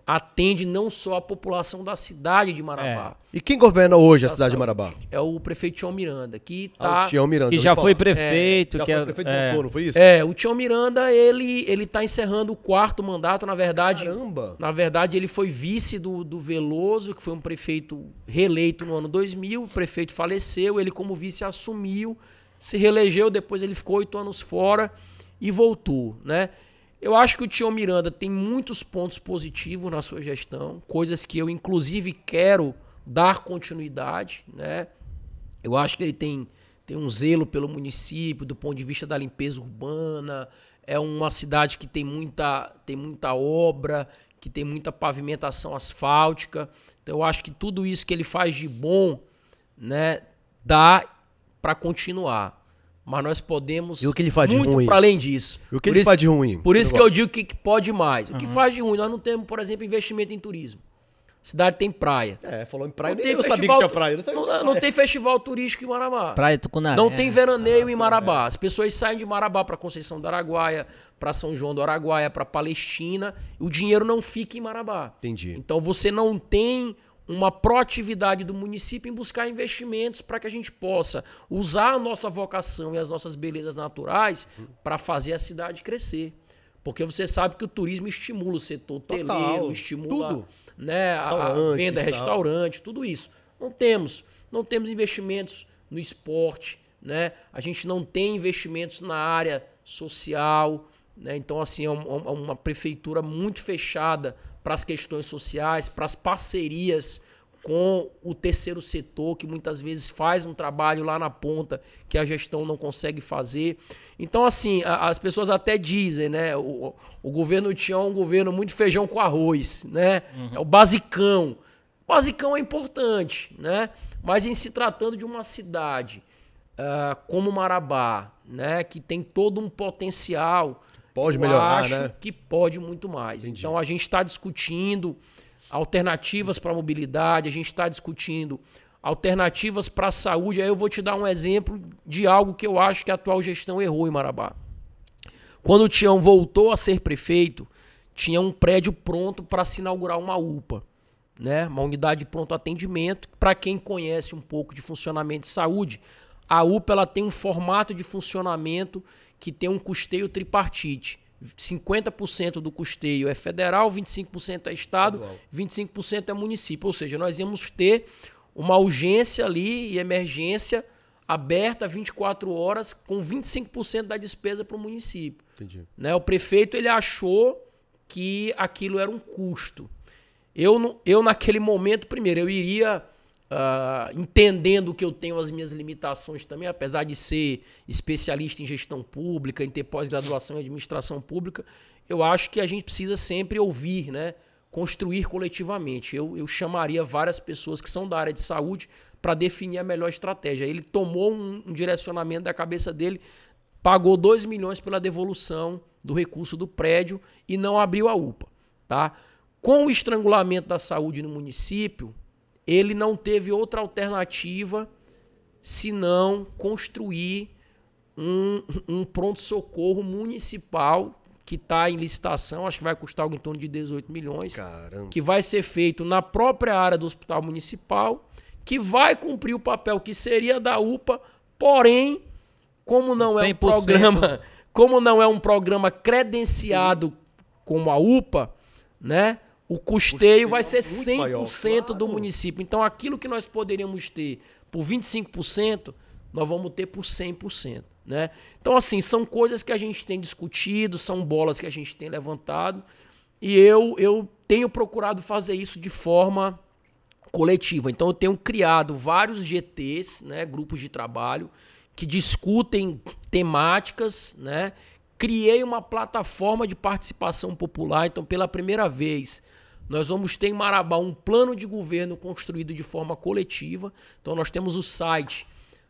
atende não só a população da cidade de Marabá. E quem governa hoje a Da cidade de. Marabá? É o prefeito Tião Miranda, que Ah, tá... o Tião Miranda. Que já foi prefeito. Já que foi é, prefeito é, voltou, não foi isso? É, o Tião Miranda, ele, ele tá encerrando o quarto mandato, na verdade... Caramba! Na verdade, ele foi vice do, do Veloso, que foi um prefeito reeleito no ano 2000. O prefeito faleceu, ele, como vice, assumiu, se reelegeu. Depois, ele ficou oito anos fora e voltou. Né? Eu acho que o Tião Miranda tem muitos pontos positivos na sua gestão, coisas que eu, inclusive, quero dar continuidade. Né? Eu acho que ele tem, tem um zelo pelo município, do ponto de vista da limpeza urbana. É uma cidade que tem muita, tem muita obra, que tem muita pavimentação asfáltica. Então, eu acho que tudo isso que ele faz de bom, né, dá para continuar. Mas nós podemos E o que ele faz de muito ruim? para além disso. E o que Por ele isso- faz de ruim? Por isso que eu digo que que pode mais. O que faz de ruim? Nós não temos, por exemplo, investimento em turismo. A cidade tem praia. É, falou em praia. Não Nem tem eu sabia que festival tinha praia. Não, Não, tinha não praia. tem festival turístico em Marabá. Praia Tucunaré. Não tem veraneio em Marabá. As pessoas saem de Marabá para Conceição do Araguaia, para São João do Araguaia, para Palestina. E o dinheiro não fica em Marabá. Entendi. Então você não tem uma proatividade do município em buscar investimentos para que a gente possa usar a nossa vocação e as nossas belezas naturais para fazer a cidade crescer. Porque você sabe que o turismo estimula o setor hoteleiro, estimula Tudo. né, a- venda, tal. restaurante, tudo isso. Não temos. Não temos investimentos no esporte, né? A gente não tem investimentos na área social, né? Então, assim, é um- é uma prefeitura muito fechada para as questões sociais, para as parcerias com o terceiro setor, que muitas vezes faz um trabalho lá na ponta que a gestão não consegue fazer. Então, assim, a- as pessoas até dizem, né? O, o governo tinha um governo muito feijão com arroz, né? É o basicão. O basicão é importante, né? Mas em se tratando de uma cidade ah, como Marabá, né? Que tem todo um potencial. Pode eu melhorar, acho né? que pode muito mais. Então a gente está discutindo alternativas para a mobilidade, a gente está discutindo alternativas para a saúde. Aí eu vou te dar um exemplo de algo que eu acho que a atual gestão errou em Marabá. Quando o Tião voltou a ser prefeito, tinha um prédio pronto para se inaugurar uma UPA, né? Uma unidade de pronto atendimento. Para quem conhece um pouco de funcionamento de saúde, a UPA ela tem um formato de funcionamento que tem um custeio tripartite. 50% do custeio é federal, 25% é estado, 25% é município. Ou seja, nós íamos ter uma urgência ali e emergência aberta 24 horas com 25% da despesa para o município. Entendi. Né? O prefeito ele achou que aquilo era um custo. Eu, eu naquele momento, primeiro, eu iria ah, entendendo que eu tenho as minhas limitações também, apesar de ser especialista em gestão pública, em ter pós-graduação em administração pública, eu acho que a gente precisa sempre ouvir, né? construir coletivamente. Eu, eu chamaria várias pessoas que são da área de saúde para definir a melhor estratégia. Ele tomou um, um direcionamento da cabeça dele, pagou 2 milhões pela devolução do recurso do prédio e não abriu a UPA. Tá? Com o estrangulamento da saúde no município, ele não teve outra alternativa senão construir um, um pronto-socorro municipal que está em licitação, acho que vai custar algo em torno de 18 milhões, Caramba. que vai ser feito na própria área do hospital municipal, que vai cumprir o papel que seria da UPA, porém, como não é um 100%. programa, como não é um programa credenciado como a UPA, né? O custeio vai ser muito maior, 100% do claro. município. Então, aquilo que nós poderíamos ter por 25%, nós vamos ter por 100%. Né? Então, assim, são coisas que a gente tem discutido, são bolas que a gente tem levantado, e eu, eu tenho procurado fazer isso de forma coletiva. Então, eu tenho criado vários GTs, né, grupos de trabalho, que discutem temáticas, né? Criei uma plataforma de participação popular, então, pela primeira vez, nós vamos ter em Marabá um plano de governo construído de forma coletiva. Então, nós temos o site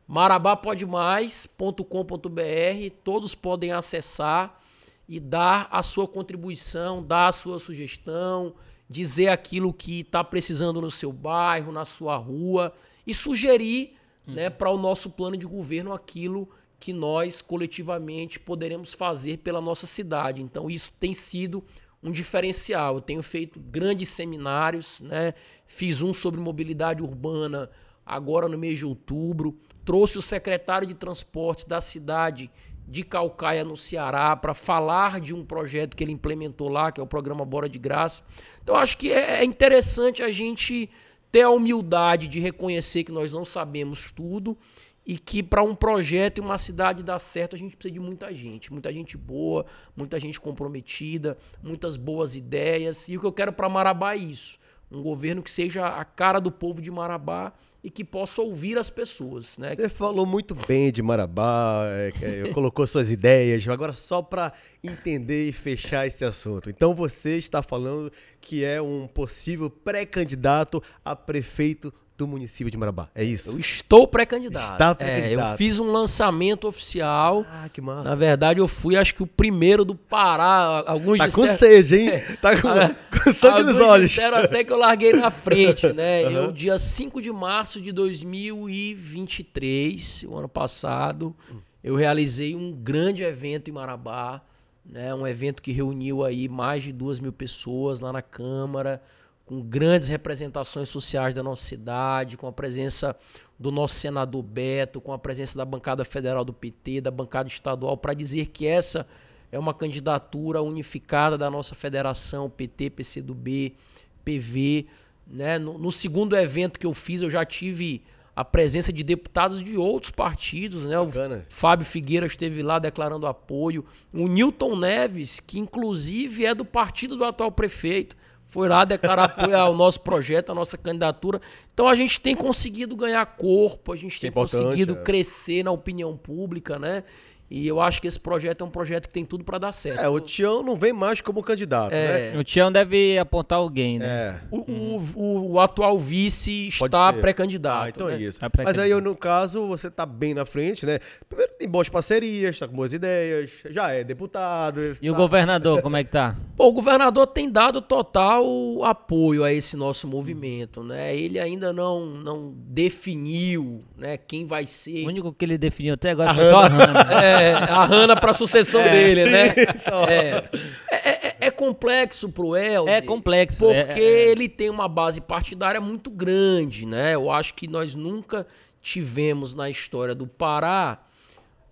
marabapodemais.com.br, todos podem acessar e dar a sua contribuição, dar a sua sugestão, dizer aquilo que está precisando no seu bairro, na sua rua e sugerir né, para o nosso plano de governo aquilo que nós coletivamente poderemos fazer pela nossa cidade. Então, isso tem sido um diferencial. Eu tenho feito grandes seminários, né? fiz um sobre mobilidade urbana agora no mês de outubro, trouxe o secretário de transportes da cidade de Calcaia, no Ceará, para falar de um projeto que ele implementou lá, que é o programa Bora de Graça. Então, acho que é é interessante a gente ter a humildade de reconhecer que nós não sabemos tudo e que para um projeto e uma cidade dar certo, a gente precisa de muita gente, muita gente boa, muita gente comprometida, muitas boas ideias. E o que eu quero para Marabá é isso: um governo que seja a cara do povo de Marabá e que possa ouvir as pessoas, né? Você falou muito bem de Marabá, é, é, colocou suas ideias, agora só para entender e fechar esse assunto. Então você está falando que é um possível pré-candidato a prefeito do município de Marabá, é isso? Eu estou pré-candidato. Está É, pré-candidato. eu fiz um lançamento oficial. Ah, que massa. Na verdade, eu fui, acho que o primeiro do Pará. Alguns Tá com disseram- sede, hein? Tá com, com sangue nos olhos. disseram até que eu larguei na frente, né? Aham. Eu, dia 5 de março de 2023, o ano passado, eu realizei um grande evento em Marabá, né? Um evento que reuniu aí mais de duas mil pessoas lá na Câmara, com grandes representações sociais da nossa cidade, com a presença do nosso senador Beto, com a presença da bancada federal do PT, da bancada estadual, para dizer que essa é uma candidatura unificada da nossa federação, PT, PCdoB, PV. Né? No, no segundo evento que eu fiz, eu já tive a presença de deputados de outros partidos. Né? O. Fábio Figueira esteve lá declarando apoio. O Newton Neves, que inclusive é do partido do atual prefeito, foi lá declarar apoio ao nosso projeto, à nossa candidatura. Então a gente tem conseguido ganhar corpo, a gente tem é conseguido é. crescer na opinião pública, né? E eu acho que esse projeto é um projeto que tem tudo para dar certo. É, o Tião não vem mais como candidato, É. né? O Tião deve apontar alguém, né? É. O, o- o- o atual vice está pré-candidato. Ah, então né? é isso. Tá Mas aí, no caso, você tá bem na frente, né? Primeiro, tem boas parcerias, tá com boas ideias, já é deputado. E o tá- governador, como é que tá? Pô, o governador tem dado total apoio a esse nosso movimento, né? Ele ainda não, não definiu, né, quem vai ser O único que ele definiu até agora foi só a Hanna. é, a Hanna para sucessão dele, né? É, É- é- é complexo pro El. É complexo, Porque é- é- ele tem uma base partidária muito grande, né? Eu acho que nós nunca tivemos na história do Pará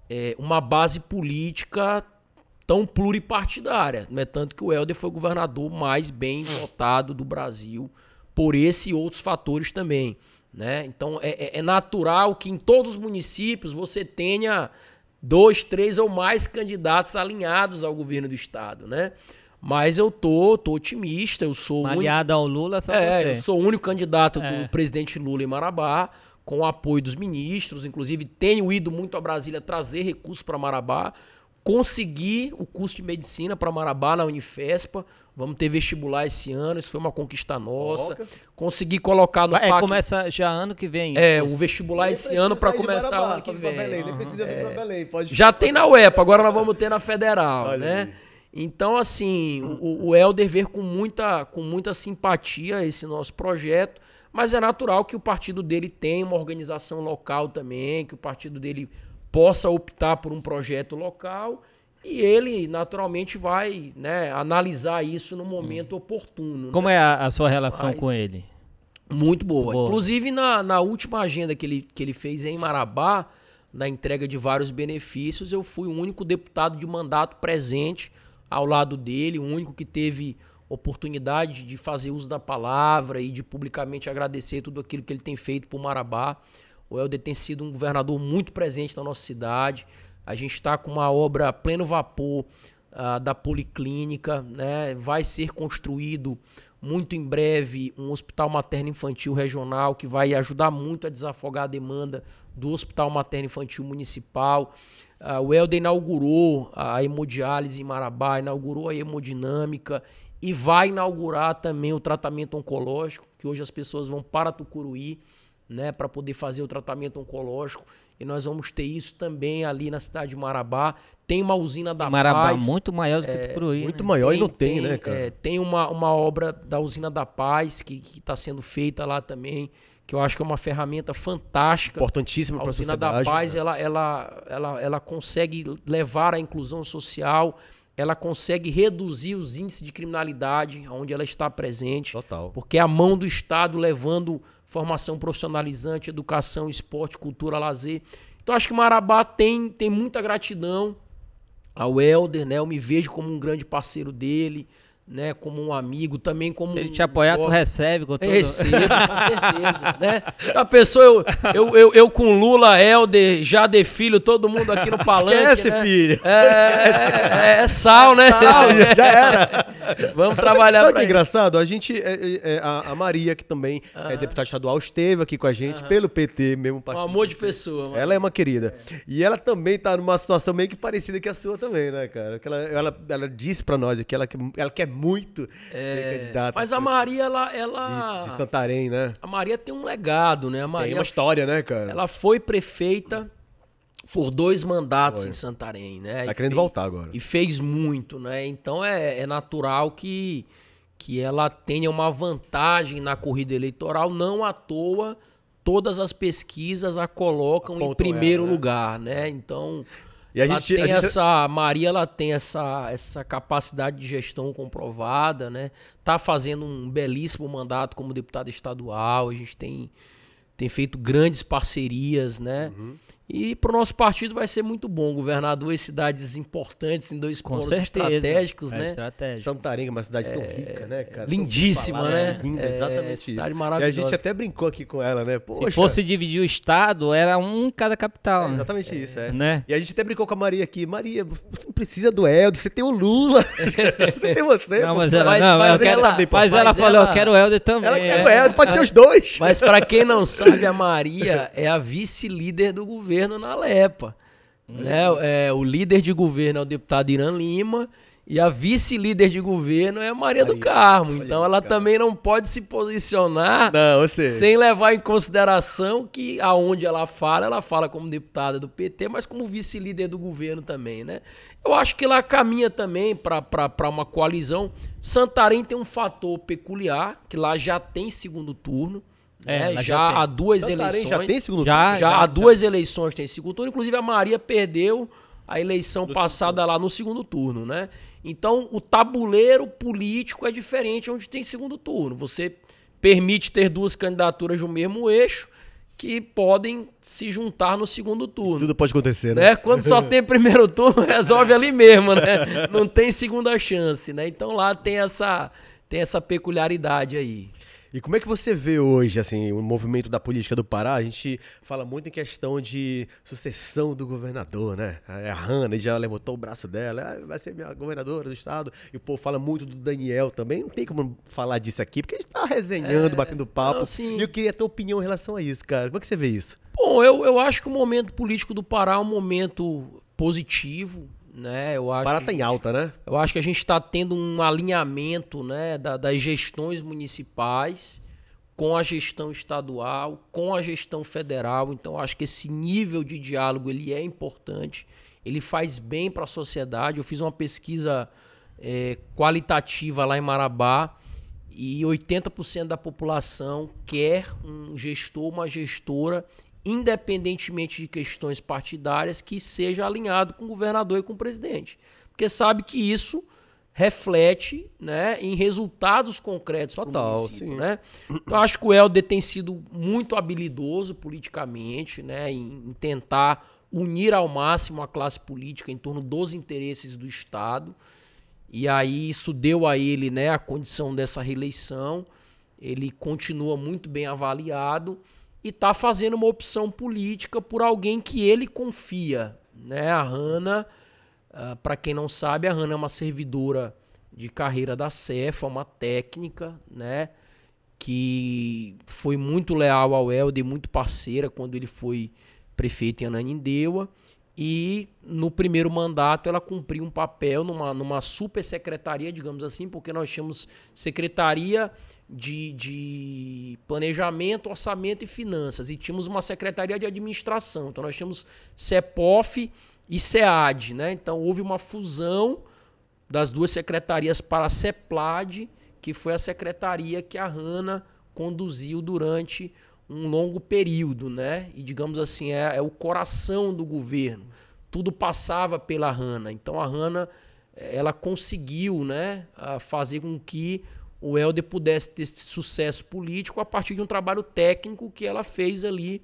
é, uma base política tão pluripartidária. Não é tanto que o Helder foi o governador mais bem votado do Brasil por esse e outros fatores também. Né? Então é, é- é natural que em todos os municípios você tenha dois, três ou mais candidatos alinhados ao governo do estado, né? Mas eu tô, tô otimista, eu sou Aliado ao Lula, só é, você. eu sou o único candidato É. do presidente Lula em Marabá, com o apoio dos ministros. Inclusive, tenho ido muito a Brasília trazer recursos para Marabá. Consegui o curso de medicina para Marabá na Unifespa. Vamos ter vestibular esse ano, isso foi uma conquista nossa. Coloca. Consegui colocar no É, PAC- começa já ano que vem. é, o vestibular esse ano para começar ano que vem. Belém, nem precisa vir pra Belém, pode Já tem na UEPA, agora nós vamos ter na Federal, Olha né? aí. Então, assim, o, o Helder ver com muita, com muita simpatia esse nosso projeto, mas é natural que o partido dele tenha uma organização local também, que o partido dele possa optar por um projeto local e ele, naturalmente, vai né, analisar isso no momento oportuno. né? Como é a, a sua relação Mas- com ele? Muito boa. Boa. Inclusive, na, na última agenda que ele, que ele fez em Marabá, na entrega de vários benefícios, eu fui o único deputado de mandato presente ao lado dele, o único que teve oportunidade de fazer uso da palavra e de publicamente agradecer tudo aquilo que ele tem feito por Marabá. O Helder tem sido um governador muito presente na nossa cidade. A gente está com uma obra a pleno vapor ah, da Policlínica, né? Vai ser construído muito em breve um hospital materno infantil regional que vai ajudar muito a desafogar a demanda do Hospital Materno Infantil Municipal. Ah, o Helder inaugurou a hemodiálise em Marabá, inaugurou a hemodinâmica e vai inaugurar também o tratamento oncológico, que hoje as pessoas vão para Tucuruí, né, para poder fazer o tratamento oncológico. E nós vamos ter isso também ali na cidade de Marabá. Tem uma usina da Marabá Paz. muito maior do que Tucuruí. Muito né? maior e não tem, né, cara? é, tem uma, uma obra da Usina da Paz que está sendo feita lá também, que eu acho que é uma ferramenta fantástica. Importantíssimo A pra Usina sociedade. da Paz, né? ela, ela, ela, ela consegue levar a inclusão social, ela consegue reduzir os índices de criminalidade onde ela está presente. Total. Porque é a mão do Estado levando formação profissionalizante, educação, esporte, cultura, lazer. Então acho que Marabá tem, tem muita gratidão ao Helder, né? Eu me vejo como um grande parceiro dele, né? Como um amigo, também como Se ele um- te apoiar, tu Ó, recebe com todo... Recebo, com certeza, né? A pessoa, eu, eu, eu, eu com Lula, Helder, Jade Filho, todo mundo aqui no palanque, Esquece, né? filho. É, é, é sal, né? Tal, já, já era. Vamos trabalhar Sabe que é engraçado? A gente, é, é, é, a, a Maria, que também é deputada estadual, esteve aqui com a gente pelo PT, mesmo Um amor de pessoa, mano. Ela é uma querida. E ela também tá numa situação meio que parecida que a sua também, né, cara? Ela, ela, ela disse pra nós que ela, ela quer muito ser candidata. É, Mas a Maria, ela. de, ela de Santarém, né? A Maria tem um legado, né? A Tem Maria uma história, né, cara? ela foi prefeita por dois mandatos em Santarém, né? Tá E querendo fez- voltar agora. E fez muito, né? Então é, é natural que, que ela tenha uma vantagem na corrida eleitoral, não à toa. Todas as pesquisas a colocam em Apontam primeiro ela, né? lugar, né? Então, E a ela gente- tem a gente- essa Maria, ela tem essa, essa capacidade de gestão comprovada, né? Tá fazendo um belíssimo mandato como deputada estadual. A gente tem tem feito grandes parcerias, né? Uhum. E para o nosso partido vai ser muito bom, governador em cidades importantes, em dois Com pontos certeza. estratégicos, É né? estratégico. Santarém, é uma cidade tão rica, né, cara? Lindíssima, falada, né? Linda, É, exatamente isso. cidade E a maravilhosa. gente até brincou aqui com ela, né? Poxa, Se fosse dividir o estado, era um em cada capital, é né? exatamente isso, é. Né? E a gente até brincou com a Maria aqui. Maria, você não precisa do Helder, você tem o Lula. você tem você. Não, mas ela, Mas- não, mas quero- ela- mas ela falou, ela- eu quero o Helder também. Ela quer é. o Helder, pode ser os dois. Mas para quem não sabe, a Maria é a vice-líder do governo na Lepa. Né? É, o líder de governo é o deputado Irã Lima e a vice-líder de governo é a Maria do Aí, Carmo. olha Então ela cara. também não pode se posicionar Não, sem levar em consideração que aonde ela fala, ela fala como deputada do PT, mas como vice-líder do governo também, né? Eu acho que lá caminha também para uma coalizão. Santarém tem um fator peculiar, que lá já tem segundo turno. É, né? já, já há duas Santarém eleições. já tem segundo Já, turno? Já há duas eleições tem segundo turno. Inclusive a Maria perdeu a eleição passada lá no segundo turno, né? Então o tabuleiro político é diferente onde tem segundo turno. Você permite ter duas candidaturas do mesmo eixo que podem se juntar no segundo turno. Tudo pode acontecer, né? Né? Quando só tem primeiro turno, resolve ali mesmo, né? Não tem segunda chance, né? Então lá tem essa, tem essa peculiaridade aí. E como é que você vê hoje, assim, o movimento da política do Pará? A gente fala muito em questão de sucessão do governador, né? A Hanna já levantou o braço dela, "Ah, vai ser minha governadora do estado. E o povo fala muito do Daniel também. Não tem como falar disso aqui, porque a gente tá resenhando, batendo papo. É, não, sim. E eu queria ter opinião em relação a isso, cara. Como é que você vê isso? Bom, eu, eu acho que o momento político do Pará é um momento positivo, né? Eu acho Barata que- em alta, né? eu acho que a gente está tendo um alinhamento né, da- das gestões municipais com a gestão estadual, com a gestão federal. Então, acho que esse nível de diálogo ele é importante, ele faz bem para a sociedade. Eu fiz uma pesquisa eh, qualitativa lá em Marabá e 80% da população quer um gestor, uma gestora, independentemente de questões partidárias, que seja alinhado com o governador e com o presidente. Porque sabe que isso reflete né, em resultados concretos Total, sim. né? Então, acho que o Helder tem sido muito habilidoso politicamente, né, em, em tentar unir ao máximo a classe política em torno dos interesses do Estado. E aí isso deu a ele né, a condição dessa reeleição. Ele continua muito bem avaliado e está fazendo uma opção política por alguém que ele confia. Né? A Hanna, para quem não sabe, a Hanna é uma servidora de carreira da Cefa, uma técnica, né? que foi muito leal ao Helder, muito parceira quando ele foi prefeito em Ananindeua. E no primeiro mandato ela cumpriu um papel numa, numa super secretaria, digamos assim, porque nós tínhamos secretaria de, de planejamento, orçamento e finanças, e tínhamos uma secretaria de administração. Então nós tínhamos CEPOF e SEAD, né? Então houve uma fusão das duas secretarias para a CEPLAD, que foi a secretaria que a Hanna conduziu durante um longo período, né? E digamos assim, é, é o coração do governo. Tudo passava pela Hanna. Então a eh, ela conseguiu, né, fazer com que o Helder pudesse ter sucesso político a partir de um trabalho técnico que ela fez ali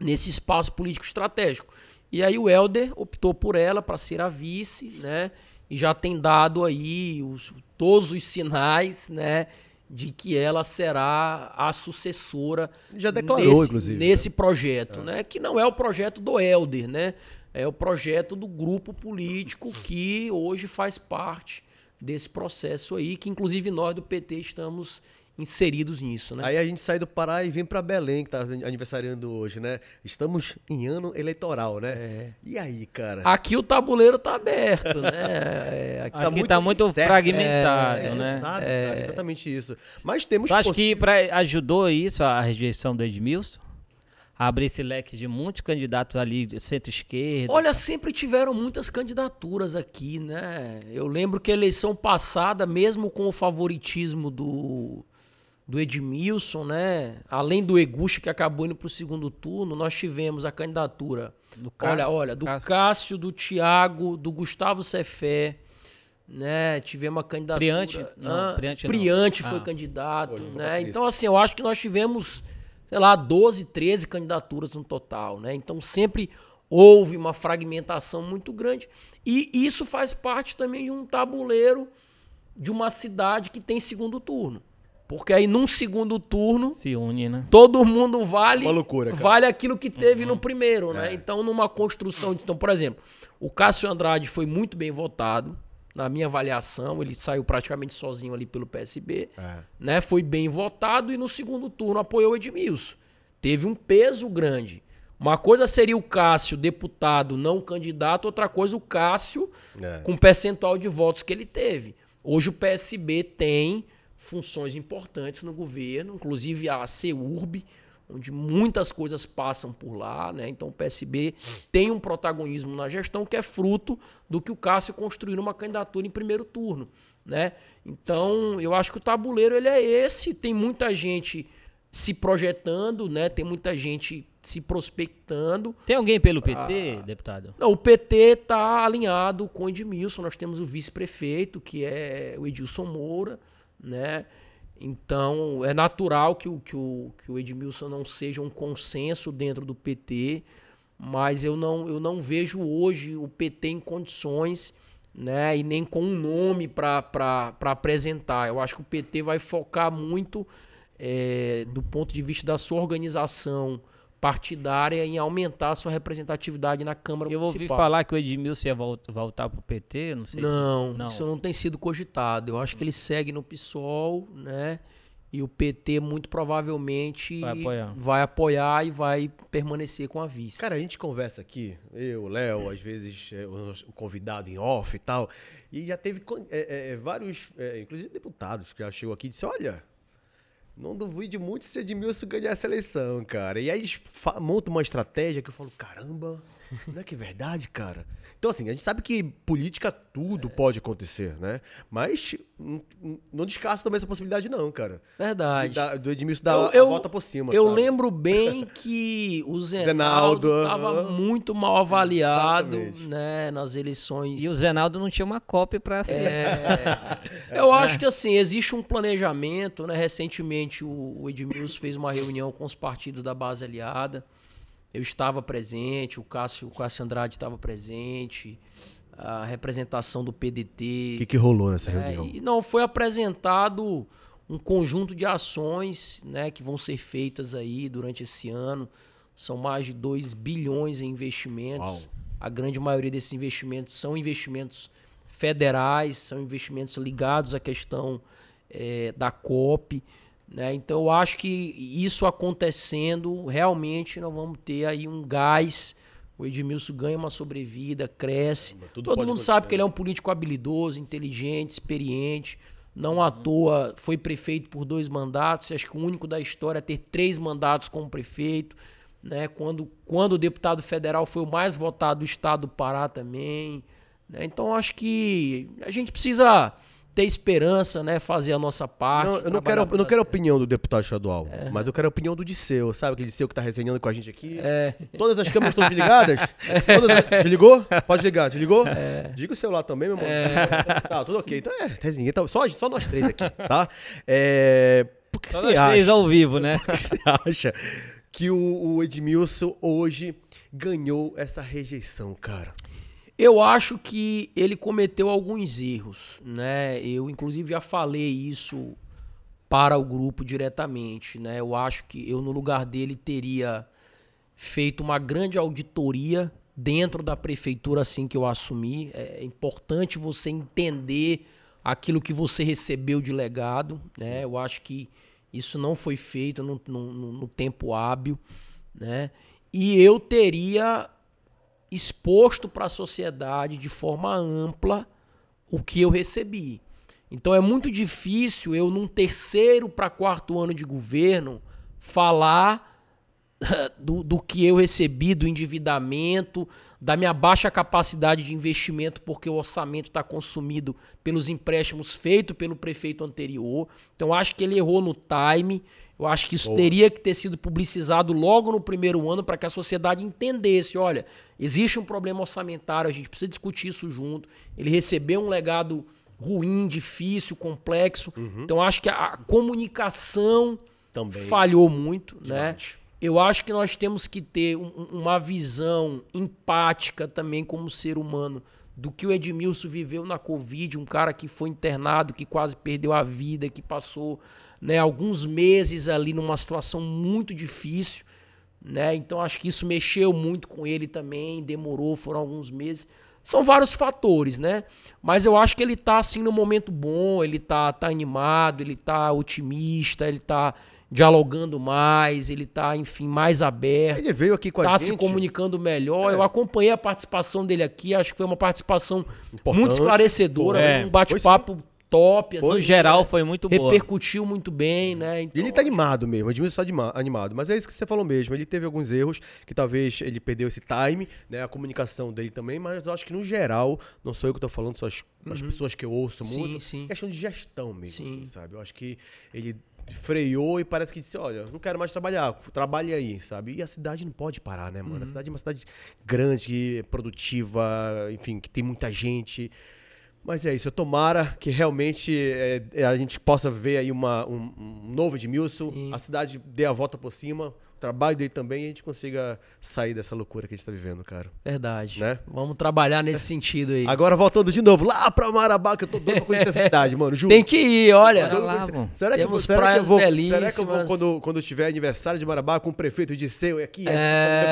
nesse espaço político estratégico. E aí o Helder optou por ela para ser a vice, né? E já tem dado aí os, todos os sinais, né? De que ela será a sucessora Já declarou, nesse, inclusive, nesse projeto, né? Que não é o projeto do Helder, né? É o projeto do grupo político que hoje faz parte desse processo aí, que inclusive nós do PT estamos inseridos nisso, né? Aí a gente sai do Pará e vem pra Belém, que tá aniversariando hoje, né? Estamos em ano eleitoral, né? É. E aí, cara? Aqui o tabuleiro tá aberto, né? É, aqui- Aqui muito tá muito fragmentado, É, né? sabe, cara, exatamente isso. Mas temos Tu acha poss- que pra, ajudou isso, a rejeição do Edmilson? Abrir esse leque de muitos candidatos ali, de centro-esquerda. Olha, sempre tiveram muitas candidaturas aqui, né? Eu lembro que a eleição passada, mesmo com o favoritismo do, do Edmilson, né? Além do Eguchi, que acabou indo para o segundo turno, nós tivemos a candidatura. Do olha, Cássio, olha, do Cássio. Cássio, do Tiago, do Gustavo Cefé, né? Tivemos a candidatura. Priante? Não, Ah, Priante não. Priante foi Ah. candidato, né? Então, assim, eu acho que nós tivemos, sei lá, 12, 13 candidaturas no total, né? Então, sempre houve uma fragmentação muito grande. E isso faz parte também de um tabuleiro de uma cidade que tem segundo turno. Porque aí, num segundo turno, Se une, né? todo mundo vale Uma loucura, cara. vale aquilo que teve Uhum. no primeiro, É. né? Então, numa construção, de- então, por exemplo, o Cássio Andrade foi muito bem votado na minha avaliação, ele saiu praticamente sozinho ali pelo PSB, É. né? Foi bem votado e no segundo turno apoiou o Edmilson. Teve um peso grande. Uma coisa seria o Cássio deputado não candidato, outra coisa o Cássio É. com o percentual de votos que ele teve. Hoje o PSB tem funções importantes no governo, inclusive a CEURB, onde muitas coisas passam por lá, né? Então o PSB tem um protagonismo na gestão que é fruto do que o Cássio construiu numa candidatura em primeiro turno, né? Então, eu acho que o tabuleiro ele é esse, tem muita gente se projetando, né? Tem muita gente se prospectando. Tem alguém pelo PT, deputado? Não, o PT está alinhado com o Edmilson. Nós temos o vice-prefeito, que é o Edilson Moura, né? Então, é natural que o, que, o, que o Edmilson não seja um consenso dentro do PT, mas eu não, eu não vejo hoje o PT em condições, né? E nem com um nome para apresentar. Eu acho que o PT vai focar muito, é, do ponto de vista da sua organização partidária, em aumentar a sua representatividade na Câmara Eu ouvi Municipal. falar que o Edmilson ia vol- voltar pro PT, não sei Não, se... Não, isso não tem sido cogitado. Eu acho que ele segue no PSOL, né? E o PT muito provavelmente Vai apoiar. vai apoiar e vai permanecer com a vice. Cara, a gente conversa aqui, eu, Léo, às vezes é, o o convidado em off e tal, e já teve con- é, é, vários, é, inclusive deputados, que já chegou aqui e disse, olha, não duvide muito se Edmilson ganhar essa eleição, cara. E aí montam uma estratégia que eu falo, caramba, não é que é verdade, cara? Então, assim, a gente sabe que política tudo pode acontecer, né? Mas hum, hum, não descarto também essa possibilidade, não, cara. Verdade. Da- do Edmilson dar Eu, a volta por cima. eu sabe? lembro bem que o Zenaldo estava muito mal avaliado Exatamente. né, nas eleições. E o Zenaldo não tinha uma cópia pra ser. É, eu acho que assim, existe um planejamento, né? Recentemente o, o Edmilson fez uma reunião com os partidos da base aliada. Eu estava presente, o Cássio, o Cássio Andrade estava presente, a representação do O PDT. que, que rolou nessa né, reunião? e não foi apresentado um conjunto de ações, né, que vão ser feitas aí durante esse ano. São mais de 2 bilhões em investimentos. Uau. A grande maioria desses investimentos são investimentos federais, são investimentos ligados à questão eh, da COP. Né? Então, eu acho que isso acontecendo, realmente nós vamos ter aí um gás. O Edmilson ganha uma sobrevida, cresce. tudo Todo mundo sabe acontecer, que ele é um político habilidoso, inteligente, experiente. Não à toa foi prefeito por dois mandatos. Acho que o único da história a ter três mandatos como prefeito. Né? Quando, quando o deputado federal foi o mais votado do estado do Pará também. né? Então acho que a gente precisa ter esperança, né? Fazer a nossa parte. Não, eu não quero, eu não quero a opinião do deputado estadual, mas eu quero a opinião do Disseu, sabe? Aquele Disseu que tá resenhando com a gente aqui. É. Todas as câmeras estão desligadas? Todas as- Desligou? Pode ligar, desligou? Diga o celular também, meu irmão. Tá, tudo ok. Então é, resenha. Então, só, só nós três aqui, tá? É. Por que Só você nós acha? três ao vivo, né? Por que você acha que o, o Edmilson hoje ganhou essa rejeição, cara? Eu acho que ele cometeu alguns erros, né? Eu inclusive já falei isso para o grupo diretamente, né? Eu acho que eu no lugar dele teria feito uma grande auditoria dentro da prefeitura assim que eu assumi. É importante você entender aquilo que você recebeu de legado, né? Eu acho que isso não foi feito no, no- no- tempo hábil, né? E eu teria exposto para a sociedade de forma ampla o que eu recebi. Então é muito difícil eu, num terceiro para quarto ano de governo, falar do, do que eu recebi, do endividamento, da minha baixa capacidade de investimento, porque o orçamento está consumido pelos empréstimos feitos pelo prefeito anterior. Então, acho que ele errou no time. Eu acho que isso teria que ter sido publicizado logo no primeiro ano para que a sociedade entendesse: olha, existe um problema orçamentário, a gente precisa discutir isso junto. Ele recebeu um legado ruim, difícil, complexo. Então, eu acho que a comunicação Também. falhou muito, né? Eu acho que nós temos que ter um- uma visão empática também como ser humano do que o Edmilson viveu na Covid, um cara que foi internado, que quase perdeu a vida, que passou né, alguns meses ali numa situação muito difícil, né? Então acho que isso mexeu muito com ele também, demorou, foram alguns meses. São vários fatores, né? Mas eu acho que ele tá assim no momento bom, ele tá, tá animado, ele tá otimista, ele tá dialogando mais, ele tá, enfim, mais aberto Ele veio aqui com a tá gente. se comunicando melhor. É. Eu acompanhei a participação dele aqui, acho que foi uma participação Importante. muito esclarecedora, É. um bate-papo top, assim, No geral, foi muito boa. repercutiu muito bem, né? Então, E ele tá animado mesmo, o Edmilson tá anima- animado. Mas é isso que você falou mesmo. Ele teve alguns erros, que talvez ele perdeu esse time, né? A comunicação dele também, mas eu acho que no geral, não sou eu que tô falando, são as, as pessoas que eu ouço Sim, muito. sim. Questão de gestão mesmo, Sim. assim, sabe? Eu acho que ele freou e parece que disse, olha, não quero mais trabalhar, trabalhe aí, sabe? E a cidade não pode parar, né, mano? A cidade é uma cidade grande, é produtiva, enfim, que tem muita gente. Mas é isso, tomara que realmente é, a gente possa ver aí uma, um, um novo Edmilson, Sim. a cidade dê a volta por cima, trabalho dele também, e a gente consiga sair dessa loucura que a gente tá vivendo, cara. Verdade. Né? Vamos trabalhar nesse sentido aí. Agora voltando de novo lá pra Marabá, que eu tô doido pra conhecer essa cidade, mano. Juro. Tem que ir, olha. Lá. Será que, Temos será que eu praias vou, Será que eu vou, belíssimas. quando, quando tiver aniversário de Marabá, com o prefeito de seu aqui, É,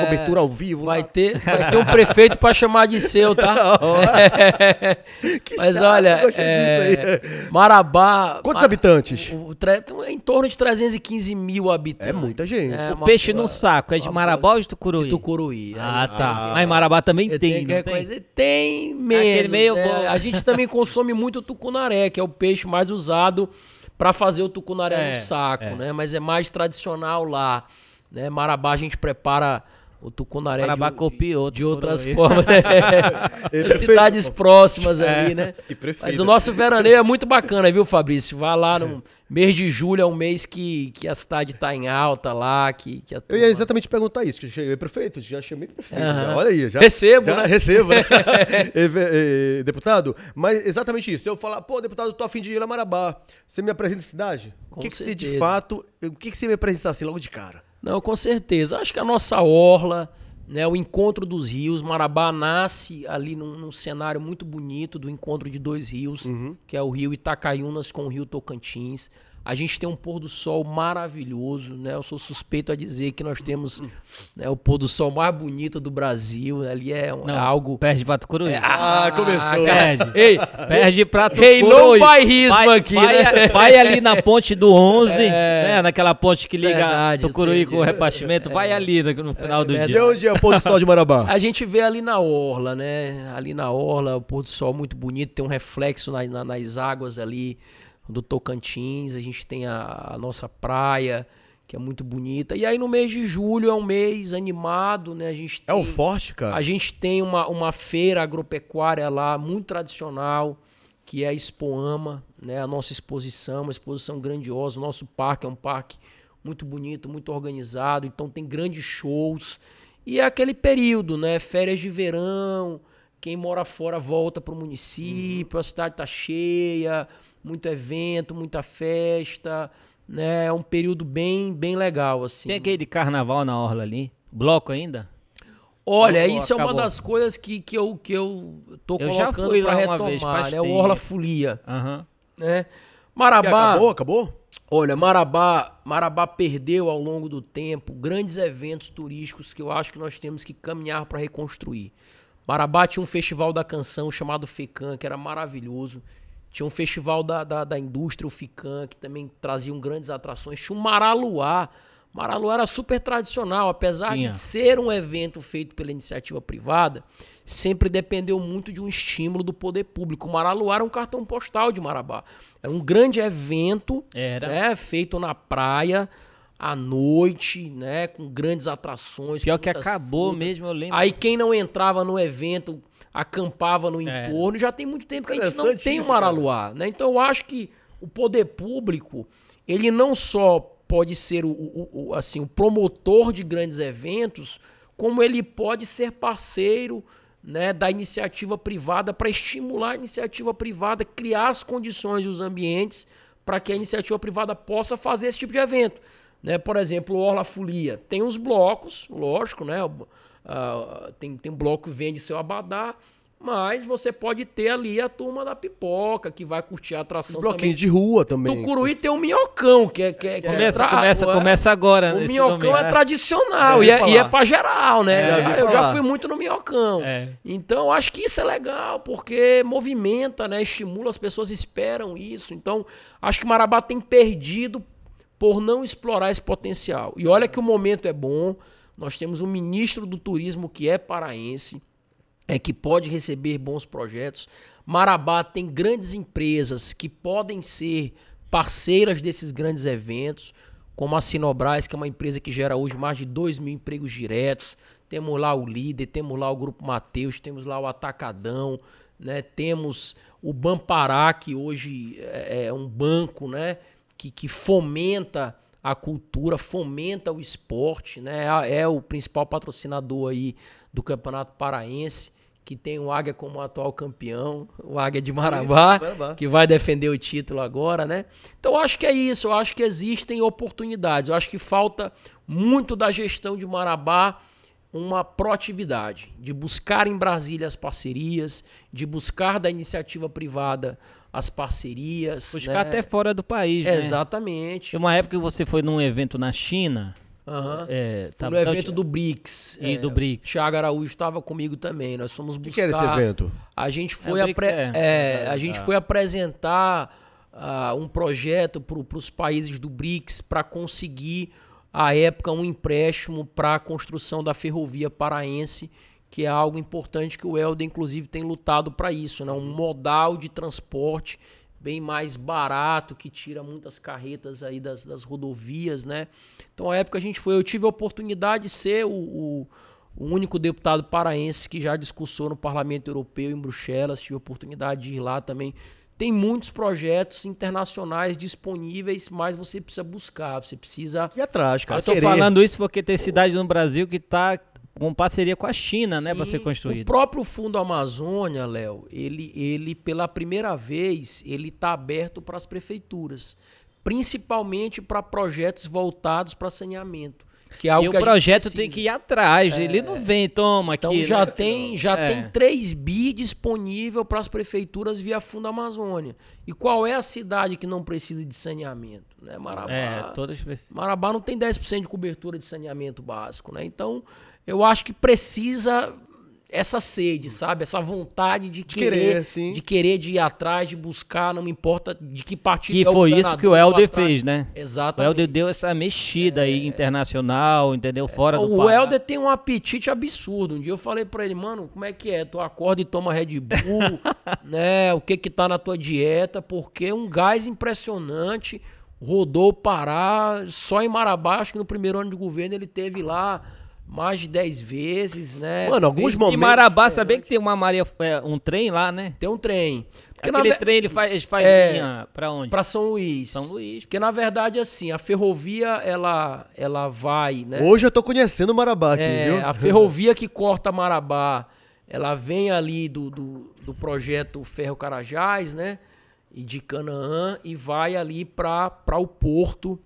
é, cobertura ao vivo? Vai lá? ter, vai ter um prefeito pra chamar de seu, tá? Que Mas chato, olha, é. Marabá. Quantos Mar- habitantes? o- o tre- em torno de 315 mil habitantes. É muita gente. É O peixe no saco é de Marabá ou de Tucuruí? De Tucuruí. Ah, Aí- tá. Mas em Marabá também tem, que não tem? reconhecer. Tem menos. Aquele meio né? bom. A gente também consome muito tucunaré, que é o peixe mais usado para fazer o tucunaré É, no saco, é. né? Mas é mais tradicional lá. Né? Marabá a gente prepara o tucunaré Marabá de, copiou de outras formas. né? Cidades próximas ali, É. né? E prefeito. Mas o nosso veraneio é muito bacana, viu, Fabrício? Vai lá no mês de julho, é um mês que, que a cidade tá em alta lá, que, que a Eu turma- ia exatamente perguntar isso, que eu cheguei prefeito, já chamei prefeito. Aham. já. Olha aí, já. Recebo, já né? Recebo, né? E, e, deputado, mas exatamente isso. Se eu falar, pô, deputado, eu tô afim de ir a Marabá, você me apresenta a cidade? Com o que, que você, de fato, o que, que você me apresenta assim logo de cara? Não, com certeza. Acho que a nossa orla, né, o encontro dos rios, Marabá nasce ali num, num cenário muito bonito do encontro de dois rios, Uhum. que é o rio Itacaiunas com o rio Tocantins. A gente tem um pôr do sol maravilhoso, né? Eu sou suspeito a dizer que nós temos né, o pôr do sol mais bonito do Brasil. Ali é, um- é Não, algo. Perde pra Tucuruí. Ah, começou. Perde. Ei, Perde pra Tucuruí. Reinou o bairrismo vai, aqui, vai, né? vai ali na ponte do 11, né? Naquela ponte que liga Verdade, Tucuruí com o repartimento. Vai ali no, no final do. E dia. onde é o pôr do sol de Marabá? A gente vê ali na orla, né? Ali na orla, o pôr do sol muito bonito, tem um reflexo na- na- nas águas ali do Tocantins. A gente tem a, a nossa praia, que é muito bonita. E aí no mês de julho é um mês animado, né? A gente É tem, o forte, cara? a gente tem uma, uma feira agropecuária lá muito tradicional, que é a Expoama, né? A nossa exposição, uma exposição grandiosa. O nosso parque é um parque muito bonito, muito organizado, então tem grandes shows. E é aquele período, né? Férias de verão, quem mora fora volta para o município, a cidade tá cheia, muito evento, muita festa, né? É um período bem, bem legal, assim. Tem aquele carnaval na orla ali. Bloco ainda? Olha, isso é uma das coisas que, que, eu, que eu tô Eu já colocando fui para lá uma vez, retomar, né? O. Orla Folia, Aham. né? Marabá, acabou, acabou? olha, Marabá, Marabá perdeu ao longo do tempo grandes eventos turísticos que eu acho que nós temos que caminhar para reconstruir. Marabá tinha um festival da canção chamado FECAM, que era maravilhoso. Tinha um festival da, da, da indústria, o FICAM, que também traziam grandes atrações. Tinha um Maraluá. Maraluá era super tradicional, apesar Tinha. de ser um evento feito pela iniciativa privada, sempre dependeu muito de um estímulo do poder público. O Maraluá era um cartão postal de Marabá. Era um grande evento Era. né, feito na praia, à noite, né, com grandes atrações. Pior que acabou frutas. mesmo, eu lembro. Aí quem não entrava no evento acampava no É. entorno. Já tem muito tempo que a gente não tem o. Maraluá, né? Então eu acho que o poder público, ele não só pode ser o, o- o- assim, o promotor de grandes eventos, como ele pode ser parceiro né, da iniciativa privada para estimular a iniciativa privada, criar as condições e os ambientes para que a iniciativa privada possa fazer esse tipo de evento. Né? Por exemplo, o Orla Folia tem os blocos, lógico, né? Ah, tem, tem bloco que vende seu abadá, mas você pode ter ali a turma da pipoca, que vai curtir a atração Bloquinho também. de rua também. Tucuruí tem o minhocão, que é... Que é que é Começa, tra- começa, o- começa agora. O minhocão domingo. é tradicional e é, e é falar. pra geral, né? É, já ouvi eu já fui muito no minhocão. É. Então, acho que isso é legal, porque movimenta, né? Estimula, as pessoas esperam isso. Então, acho que Marabá tem perdido por não explorar esse potencial. E olha que o momento é bom. Nós temos um ministro do turismo que é paraense, é que pode receber bons projetos. Marabá tem grandes empresas que podem ser parceiras desses grandes eventos, como a Sinobras, que é uma empresa que gera hoje mais de 2 mil empregos diretos. Temos lá o Líder, temos lá o Grupo Mateus, temos lá o Atacadão, né? temos o Bampará, que hoje é é um banco né? que, que fomenta a cultura, fomenta o esporte, né? É- É o principal patrocinador aí do Campeonato Paraense, que tem o Águia como atual campeão, o Águia de Marabá, Marabá. que vai defender o título agora, né? Então eu acho que é isso, eu acho que existem oportunidades, eu acho que falta muito da gestão de Marabá uma proatividade, de buscar em Brasília as parcerias, de buscar da iniciativa privada as parcerias. Buscar né? até fora do país, né? Exatamente. Tem uma época que você foi num evento na China. Aham. É, tá- no evento do BRICS. E do BRICS. Thiago Araújo estava comigo também. Nós fomos O buscar. que, que era esse evento? A gente foi, o BRICS apre- é. é, a gente foi apresentar ah, um projeto para os países do BRICS para conseguir, à época, um empréstimo para a construção da ferrovia paraense, que é algo importante que o Helder, inclusive, tem lutado para isso, né? um modal de transporte bem mais barato, que tira muitas carretas aí das, das rodovias, né? Então, à época a gente foi, eu tive a oportunidade de ser o, o- o único deputado paraense que já discursou no Parlamento Europeu em Bruxelas, tive a oportunidade de ir lá também. Tem muitos projetos internacionais disponíveis, mas você precisa buscar, você precisa E atrás, cara. Eu tô querer. falando isso porque tem cidade no Brasil que tá com parceria com a China, né, para Sim, ser O construída. próprio Fundo Amazônia, Léo, ele, ele pela primeira vez, ele está aberto para as prefeituras, principalmente para projetos voltados para saneamento, que é algo E o que a gente projeto tem que ir atrás, ele não vem, toma Então aqui. já né? tem já É. tem 3 bi disponível para as prefeituras via Fundo Amazônia. E qual é a cidade que não precisa de saneamento? Né? Marabá. É, todas precisam. Marabá não tem 10% de cobertura de saneamento básico, né? Então, eu acho que precisa essa sede, sabe? Essa vontade de, querer, querer, sim. de querer de ir atrás, de buscar, não me importa de que partido Que é o foi isso que o Helder fez, né? O Exatamente. Helder deu essa mexida aí internacional, entendeu? Fora do O. Helder tem um apetite absurdo. Um dia eu falei pra ele, mano, como é que é? Tu acorda e toma Red Bull, né? O que que tá na tua dieta? Porque um gás impressionante rodou o Pará, só em Marabá, acho que no primeiro ano de governo ele teve lá mais de 10 vezes, né? Mano, alguns Fez- E momentos- Marabá, sabia que tem uma Maria, é, um trem lá, né? Tem um trem. Porque na Aquele ve- trem ele faz, ele faz É. linha pra onde? Pra São Luís. São Luís. Porque na verdade, assim, a ferrovia, ela, ela vai, né? Hoje eu tô conhecendo o Marabá aqui, É, viu? a ferrovia que corta Marabá, ela vem ali do, do, do projeto Ferro Carajás, né? E de Canaã, e vai ali para o porto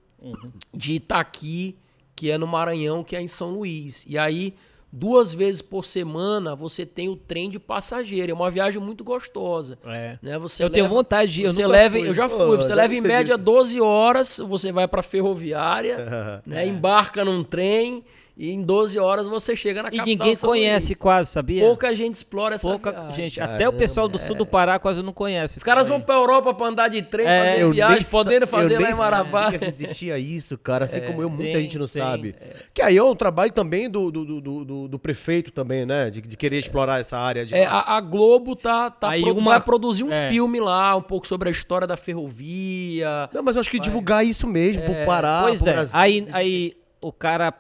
de Itaqui, que é no Maranhão, que é em São Luís. E aí, duas vezes por semana, você tem o trem de passageiro. É uma viagem muito gostosa. É. Né? Você Eu tenho leva- vontade de ir, eu você nunca leva, fui. Eu já Pô, fui. Você leva em média disso. 12 horas, você vai pra ferroviária, né? Embarca num trem e em 12 horas você chega na E capital. ninguém São conhece quase, sabia? Pouca gente explora essa Pouca viagem. gente. Até o pessoal do sul do Pará quase não conhece. Os caras vão pra Europa pra andar de trem, É, fazer viagem, podendo fazer eu lá em Marabá. que existia isso, cara. Assim como eu, muita tem, gente não tem, sabe. Que aí é um trabalho também do, do, do, do- do- prefeito também, né? De, de querer explorar essa área de. É, a, a Globo tá, tá Aí pro- uma- vai produzir um é. filme lá, um pouco sobre a história da ferrovia. Não, mas eu acho que divulgar isso mesmo, pro Pará, Pois pro é. Brasil. Aí, aí o cara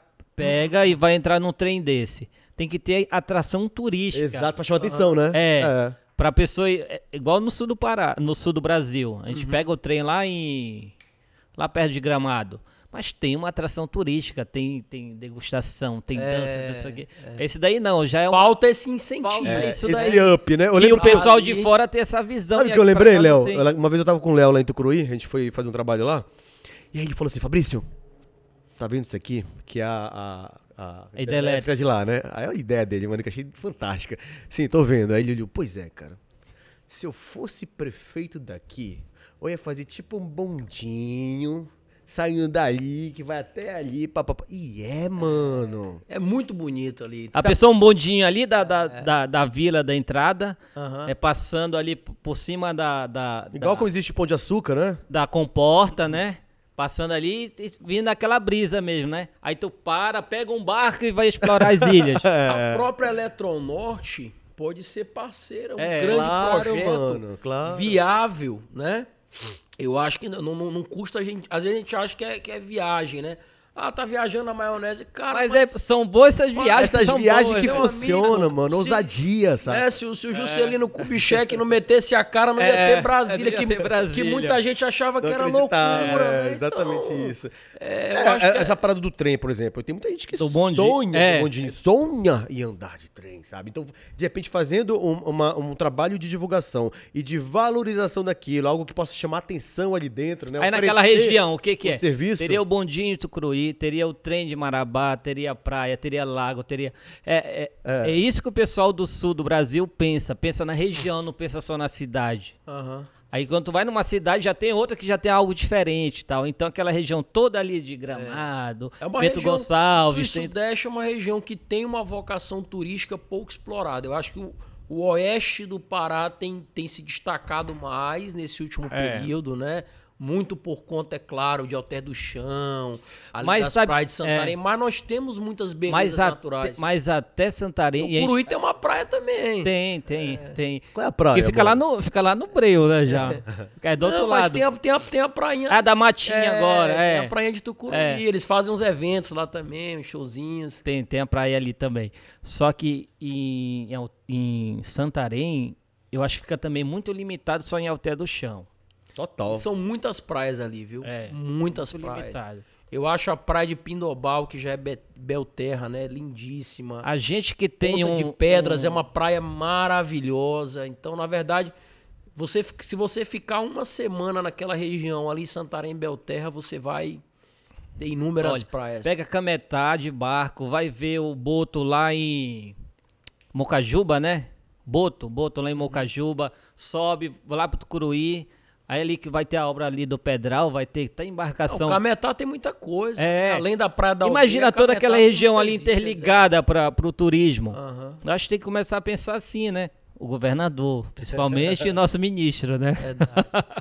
pega e vai entrar num trem desse. Tem que ter atração turística. Exato, pra chamar atenção, né? É. Pra pessoa. é igual no sul do Pará, no sul do Brasil. A gente Uhum. pega o trem lá em. lá perto de Gramado. Mas tem uma atração turística, tem, tem degustação, tem dança, não sei o quê. Esse daí não, já é um. Falta esse incentivo. Falta É, isso esse daí. up, né? Eu E lembro o pessoal de fora tem essa visão. Sabe o que eu lembrei, Léo? Uma vez eu tava com o Léo lá em Tucuruí, a gente foi fazer um trabalho lá. E aí ele falou assim, Fabrício, tá vendo isso aqui? Que é a... a, a A hidrelétrica. de lá, né? Aí a ideia dele, mano, que eu achei fantástica. Sim, tô vendo. Aí ele olhou, pois é, cara. Se eu fosse prefeito daqui, eu ia fazer tipo um bondinho, saindo dali, que vai até ali, papapá. E é, mano. É muito bonito ali. A pessoa, um bondinho ali da, da, da, da vila da entrada, Aham. é passando ali por cima da, da, Igual da, como existe Pão de Açúcar, né? da comporta, né? Passando ali e vindo aquela brisa mesmo, né? Aí tu para, pega um barco e vai explorar as ilhas. É. A própria Eletronorte pode ser parceira, um É, grande claro, projeto mano, claro. viável, né? Eu acho que não, não, não custa a gente. Às vezes a gente acha que é, que é viagem, né? Ah, tá viajando na maionese. Cara, Mas, é, são boas essas Mas viagens. Essas são viagens boas, que né? funcionam, mano. se- Ousadia, sabe? É, se, o- se o Juscelino Kubitschek não metesse a cara, não ia É, ter Brasília. que, ter Brasília. que muita gente achava que Não era acreditava, loucura. é, né? exatamente Então, isso. é, eu É, acho que é- essa parada do trem, por exemplo. Tem muita gente que Do bonde, sonha é. bondinho, sonha em andar de trem, sabe? Então, de repente, fazendo um, uma- um trabalho de divulgação e de valorização daquilo, algo que possa chamar atenção ali dentro, né? Aí naquela região, o que que é? serviço. Teria o bondinho de Tucuruí, teria o trem de Marabá, teria praia, teria lago, teria... É, é, é. isso que o pessoal do sul do Brasil pensa. Pensa na região, não pensa só na cidade. Aham. Aí quando tu vai numa cidade, já tem outra que já tem algo diferente e tal. Então aquela região toda ali de Gramado, É uma Bento região, Gonçalves... Sul e tem- Sudeste é uma região que tem uma vocação turística pouco explorada. Eu acho que o, o oeste do Pará tem, tem se destacado mais nesse último É. período, né? Muito por conta, é claro, de Alter do Chão, ali Mas das sabe- praias de Santarém. é. Mas nós temos muitas belezas Mas, até, naturais. mas até Santarém... o a gente- Curuí tem uma praia também. Tem, tem, tem. Qual é a praia? Porque fica lá, no, fica lá no Breu, né, já. É do outro Não, mas lado. tem a, tem, a, tem a prainha. Ah, da Matinha É, agora, Tem é. a prainha de Tucuruí. É. Eles fazem uns eventos lá também, uns showzinhos. Tem, tem a praia ali também. Só que em, em Santarém, eu acho que fica também muito limitado só em Alter do Chão. Total. São muitas praias ali, viu? É, muitas Muito praias. limitado. Eu acho a praia de Pindobal, que já é Be- Belterra, né? Lindíssima. A gente que tem Ponta um... de Pedras um- é uma praia maravilhosa. Então, na verdade, você, se você ficar uma semana naquela região ali, Santarém, Belterra, você vai ter inúmeras Olha, praias. Pega Cametá de barco, vai ver o Boto lá em Mocajuba, né? Boto, Boto lá em Mocajuba, sobe lá pro Tucuruí, aí ali que vai ter a obra ali do Pedral, vai ter tá embarcação. Cametá tem muita coisa. É. né? Além da praia da Imagina Aldeia, toda Cametá aquela região ali ilhas, interligada para pro turismo. é. Eu acho que tem que começar a pensar assim, né? O governador, principalmente, e o nosso ministro, né? Verdade.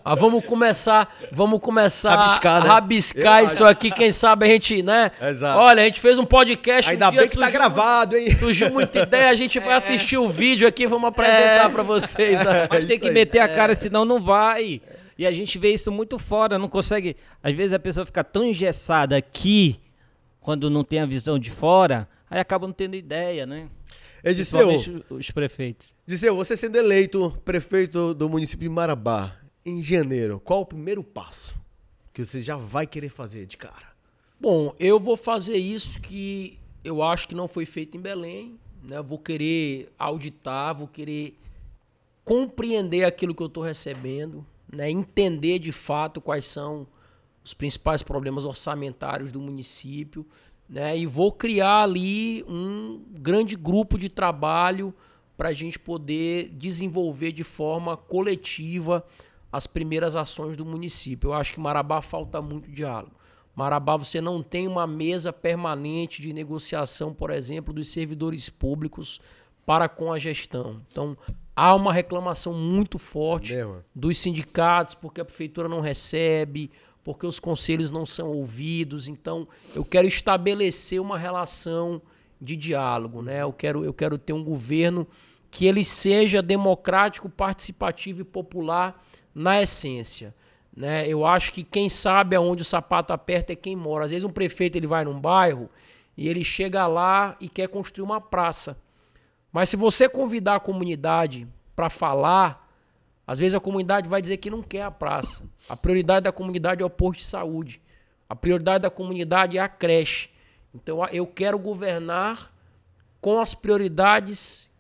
Ah, vamos começar, vamos começar Rabiscar, né? a rabiscar Eu isso aqui, quem sabe a gente, né? Exato. Olha, a gente fez um podcast, Ainda um dia bem que tá surgiu gravado, hein? Surgiu muita ideia, a gente vai assistir o vídeo aqui, vamos apresentar pra vocês. né? Mas tem que meter a cara, senão não vai. E a gente vê isso muito fora, não consegue. Às vezes a pessoa fica tão engessada aqui, quando não tem a visão de fora, aí acaba não tendo ideia, né? Ediceu, Principalmente os prefeitos. Ediceu, você sendo eleito prefeito do município de Marabá em janeiro, qual o primeiro passo que você já vai querer fazer de cara? Bom, eu vou fazer isso que eu acho que não foi feito em Belém, né? Vou querer auditar, vou querer compreender aquilo que eu estou recebendo, né? Entender de fato quais são os principais problemas orçamentários do município, né? E vou criar ali um grande grupo de trabalho para a gente poder desenvolver de forma coletiva as primeiras ações do município. Eu acho que Marabá falta muito diálogo. Marabá, você não tem uma mesa permanente de negociação, por exemplo, dos servidores públicos para com a gestão. Então, há uma reclamação muito forte dos sindicatos, porque a prefeitura não recebe, porque os conselhos não são ouvidos. Então, eu quero estabelecer uma relação de diálogo, né? Eu quero, eu quero ter um governo que ele seja democrático, participativo e popular na essência. Né? Eu acho que quem sabe aonde o sapato aperta é quem mora. Às vezes um prefeito ele vai num bairro e ele chega lá e quer construir uma praça. Mas se você convidar a comunidade para falar, às vezes a comunidade vai dizer que não quer a praça. A prioridade da comunidade é o posto de saúde. A prioridade da comunidade é a creche. Então eu quero governar com as prioridades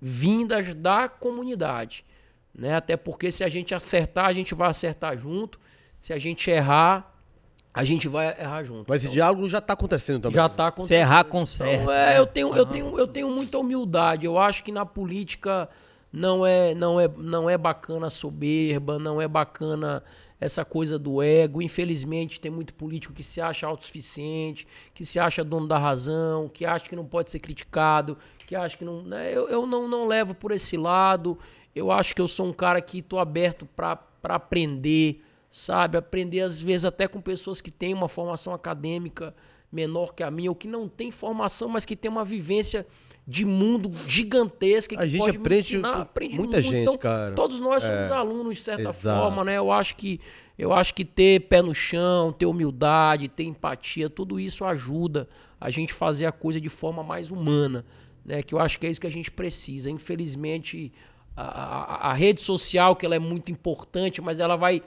vindas da comunidade. Né? Até porque se a gente acertar, a gente vai acertar junto. Se a gente errar, a gente vai errar junto. Mas esse diálogo já tá acontecendo também. Já está Se acontecendo. errar, conserta. Então, é, eu tenho, eu tenho, eu tenho muita humildade. Eu acho que na política não é, não é, não é bacana a soberba, não é bacana essa coisa do ego. Infelizmente, tem muito político que se acha autossuficiente, que se acha dono da razão, que acha que não pode ser criticado, que acha que não. né, Eu, eu não, não levo por esse lado. Eu acho que eu sou um cara que estou aberto para aprender, sabe? Aprender, às vezes, até com pessoas que têm uma formação acadêmica menor que a minha, ou que não tem formação, mas que tem uma vivência de mundo gigantesca que A gente pode aprende ensinar, aprende muita muito. gente, Então, cara. Todos nós somos É, alunos de certa exato. forma, né? Eu acho que eu acho que ter pé no chão, ter humildade, ter empatia, tudo isso ajuda a gente fazer a coisa de forma mais humana, né? Que eu acho que é isso que a gente precisa. Infelizmente, a, a- a rede social, que ela é muito importante, mas ela vai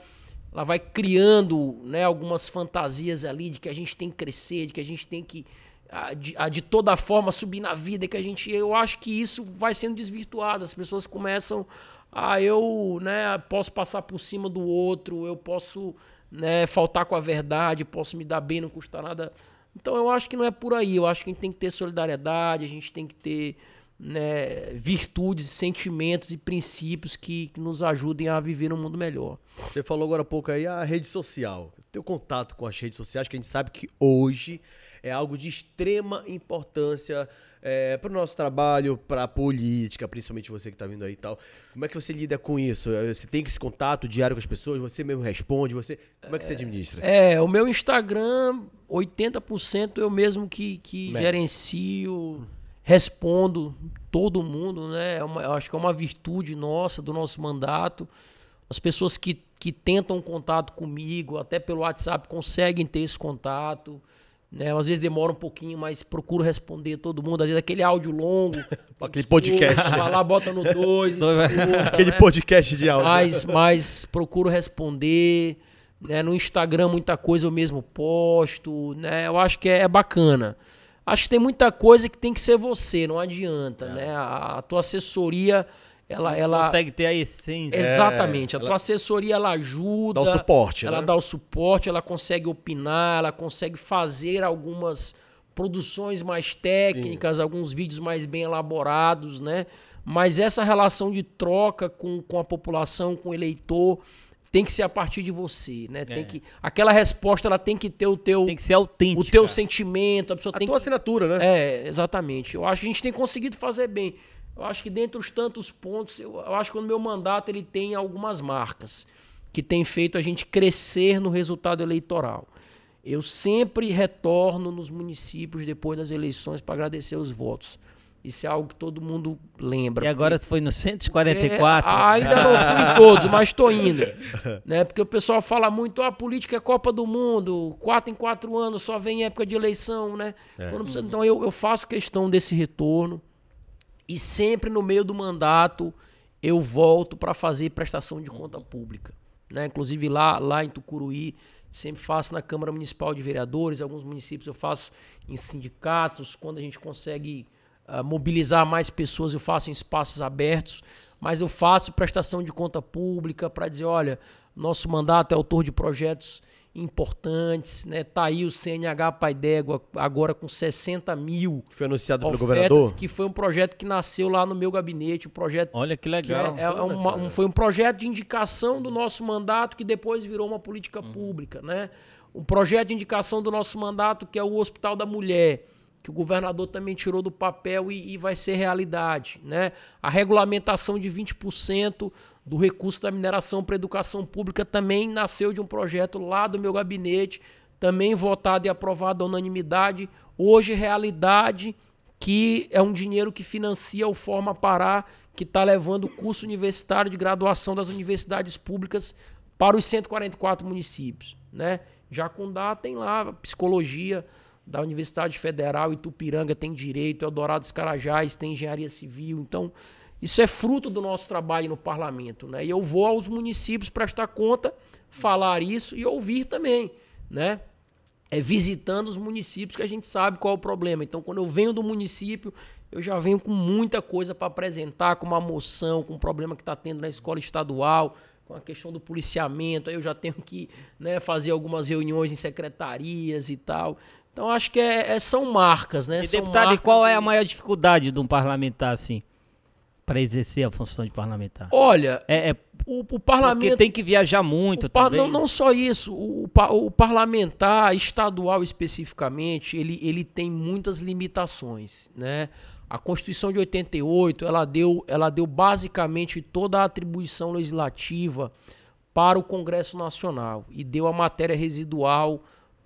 ela vai criando né, algumas fantasias ali de que a gente tem que crescer, de que a gente tem que a, de, a, de toda forma subir na vida, que a gente. Eu acho que isso vai sendo desvirtuado. As pessoas começam. Ah, eu né, posso passar por cima do outro, eu posso né, faltar com a verdade, posso me dar bem, não custa nada. Então eu acho que não é por aí. Eu acho que a gente tem que ter solidariedade, a gente tem que ter né, virtudes, sentimentos e princípios que, que nos ajudem a viver um mundo melhor. Você falou agora há pouco aí a rede social. Teu contato com as redes sociais, que a gente sabe que hoje é algo de extrema importância para o nosso trabalho, para a política, principalmente você que está vindo aí e tal. Como é que você lida com isso? Eh, Você tem esse contato diário com as pessoas? Você mesmo responde? Você Como é que você administra? É, o meu Instagram, 80% eu mesmo que, que gerencio, respondo todo mundo, né? É uma- eu acho que é uma virtude nossa, do nosso mandato. As pessoas que, que tentam contato comigo, até pelo WhatsApp, conseguem ter esse contato. Né? Às vezes demora um pouquinho, mas procuro responder todo mundo. Às vezes aquele áudio longo. Aquele podcast. Vai lá, bota no 2. Aquele podcast de áudio. Mas, mas procuro responder. Né? No Instagram, muita coisa eu mesmo posto. Né? Eu acho que é, é bacana. Acho que tem muita coisa que tem que ser você, não adianta. É. Né? A, a tua assessoria, ela. ela Consegue ter a essência. Exatamente. a ela- tua assessoria ela ajuda. Dá o suporte, Ela né? dá o suporte, ela consegue opinar, ela consegue fazer algumas produções mais técnicas, alguns vídeos mais bem elaborados, né? Mas essa relação de troca com, com a população, com o eleitor, tem que ser a partir de você, né? Tem É. que, aquela resposta ela tem que ter o teu, Tem que ser autêntico. o teu sentimento, a pessoa A tem tua que assinatura, né? é, exatamente. Eu acho que a gente tem conseguido fazer bem. Eu acho que dentre os tantos pontos, eu, eu acho que o meu mandato ele tem algumas marcas que tem feito a gente crescer no resultado eleitoral. Eu sempre retorno nos municípios depois das eleições para agradecer os votos. Isso é algo que todo mundo lembra. E agora foi no 144. É, ainda não fui em todos, mas estou indo. Né? Porque o pessoal fala muito, ah, a política é Copa do Mundo, quatro em quatro anos, só vem em época de eleição, né? Quando precisa- Então eu, eu faço questão desse retorno e sempre no meio do mandato eu volto para fazer prestação de conta pública. Né? Inclusive lá, lá em Tucuruí, sempre faço na Câmara Municipal de Vereadores, alguns municípios eu faço em sindicatos, quando a gente consegue mobilizar mais pessoas, eu faço em espaços abertos, mas eu faço prestação de conta pública para dizer, olha, nosso mandato é autor de projetos importantes, né? Tá aí o CNH Pai d'Égua agora com 60 mil Que foi anunciado pelo governador. que foi um projeto que nasceu lá no meu gabinete, um projeto Olha que que legal. é- é uma- um- foi um projeto de indicação do nosso mandato que depois virou uma política pública, né? Um projeto de indicação do nosso mandato que é o Hospital da Mulher, que o governador também tirou do papel e, e vai ser realidade, né? A regulamentação de 20% do recurso da mineração para educação pública também nasceu de um projeto lá do meu gabinete, também votado e aprovado à unanimidade, hoje realidade que é um dinheiro que financia o Forma Pará, que está levando o curso universitário de graduação das universidades públicas para os 144 municípios. Né? Jacundá tem lá psicologia da Universidade Federal, Itupiranga tem direito, Eldorado Carajás tem engenharia civil. Então, isso é fruto do nosso trabalho no parlamento. Né? E eu vou aos municípios prestar conta, falar isso e ouvir também. Né? é visitando os municípios que a gente sabe qual é o problema. Então, quando eu venho do município, eu já venho com muita coisa para apresentar, com uma moção, com um problema que está tendo na escola estadual, com a questão do policiamento. Aí eu já tenho que né, fazer algumas reuniões em secretarias e tal. Então, acho que é- é- são marcas, né? E são deputado, e marcas qual é e- a maior dificuldade de um parlamentar, assim, para exercer a função de parlamentar? Olha, É, é o, o porque parlamento. tem que viajar muito par- também. não, não só isso, o, o o parlamentar estadual especificamente, ele, ele tem muitas limitações, né? A Constituição de 88, ela deu, ela deu basicamente toda a atribuição legislativa para o Congresso Nacional e deu a matéria residual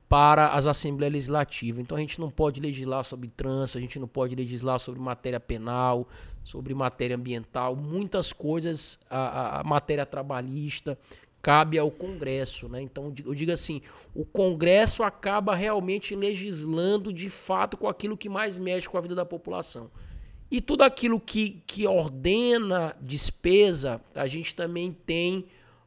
para as Assembleias Legislativas. Então a gente não pode legislar sobre trânsito, a gente não pode legislar sobre matéria penal, sobre matéria ambiental, muitas coisas, a, a matéria trabalhista, cabe ao Congresso. Né? Então eu digo assim, o Congresso acaba realmente legislando de fato com aquilo que mais mexe com a vida da população. E tudo aquilo que, que ordena despesa, a gente também tem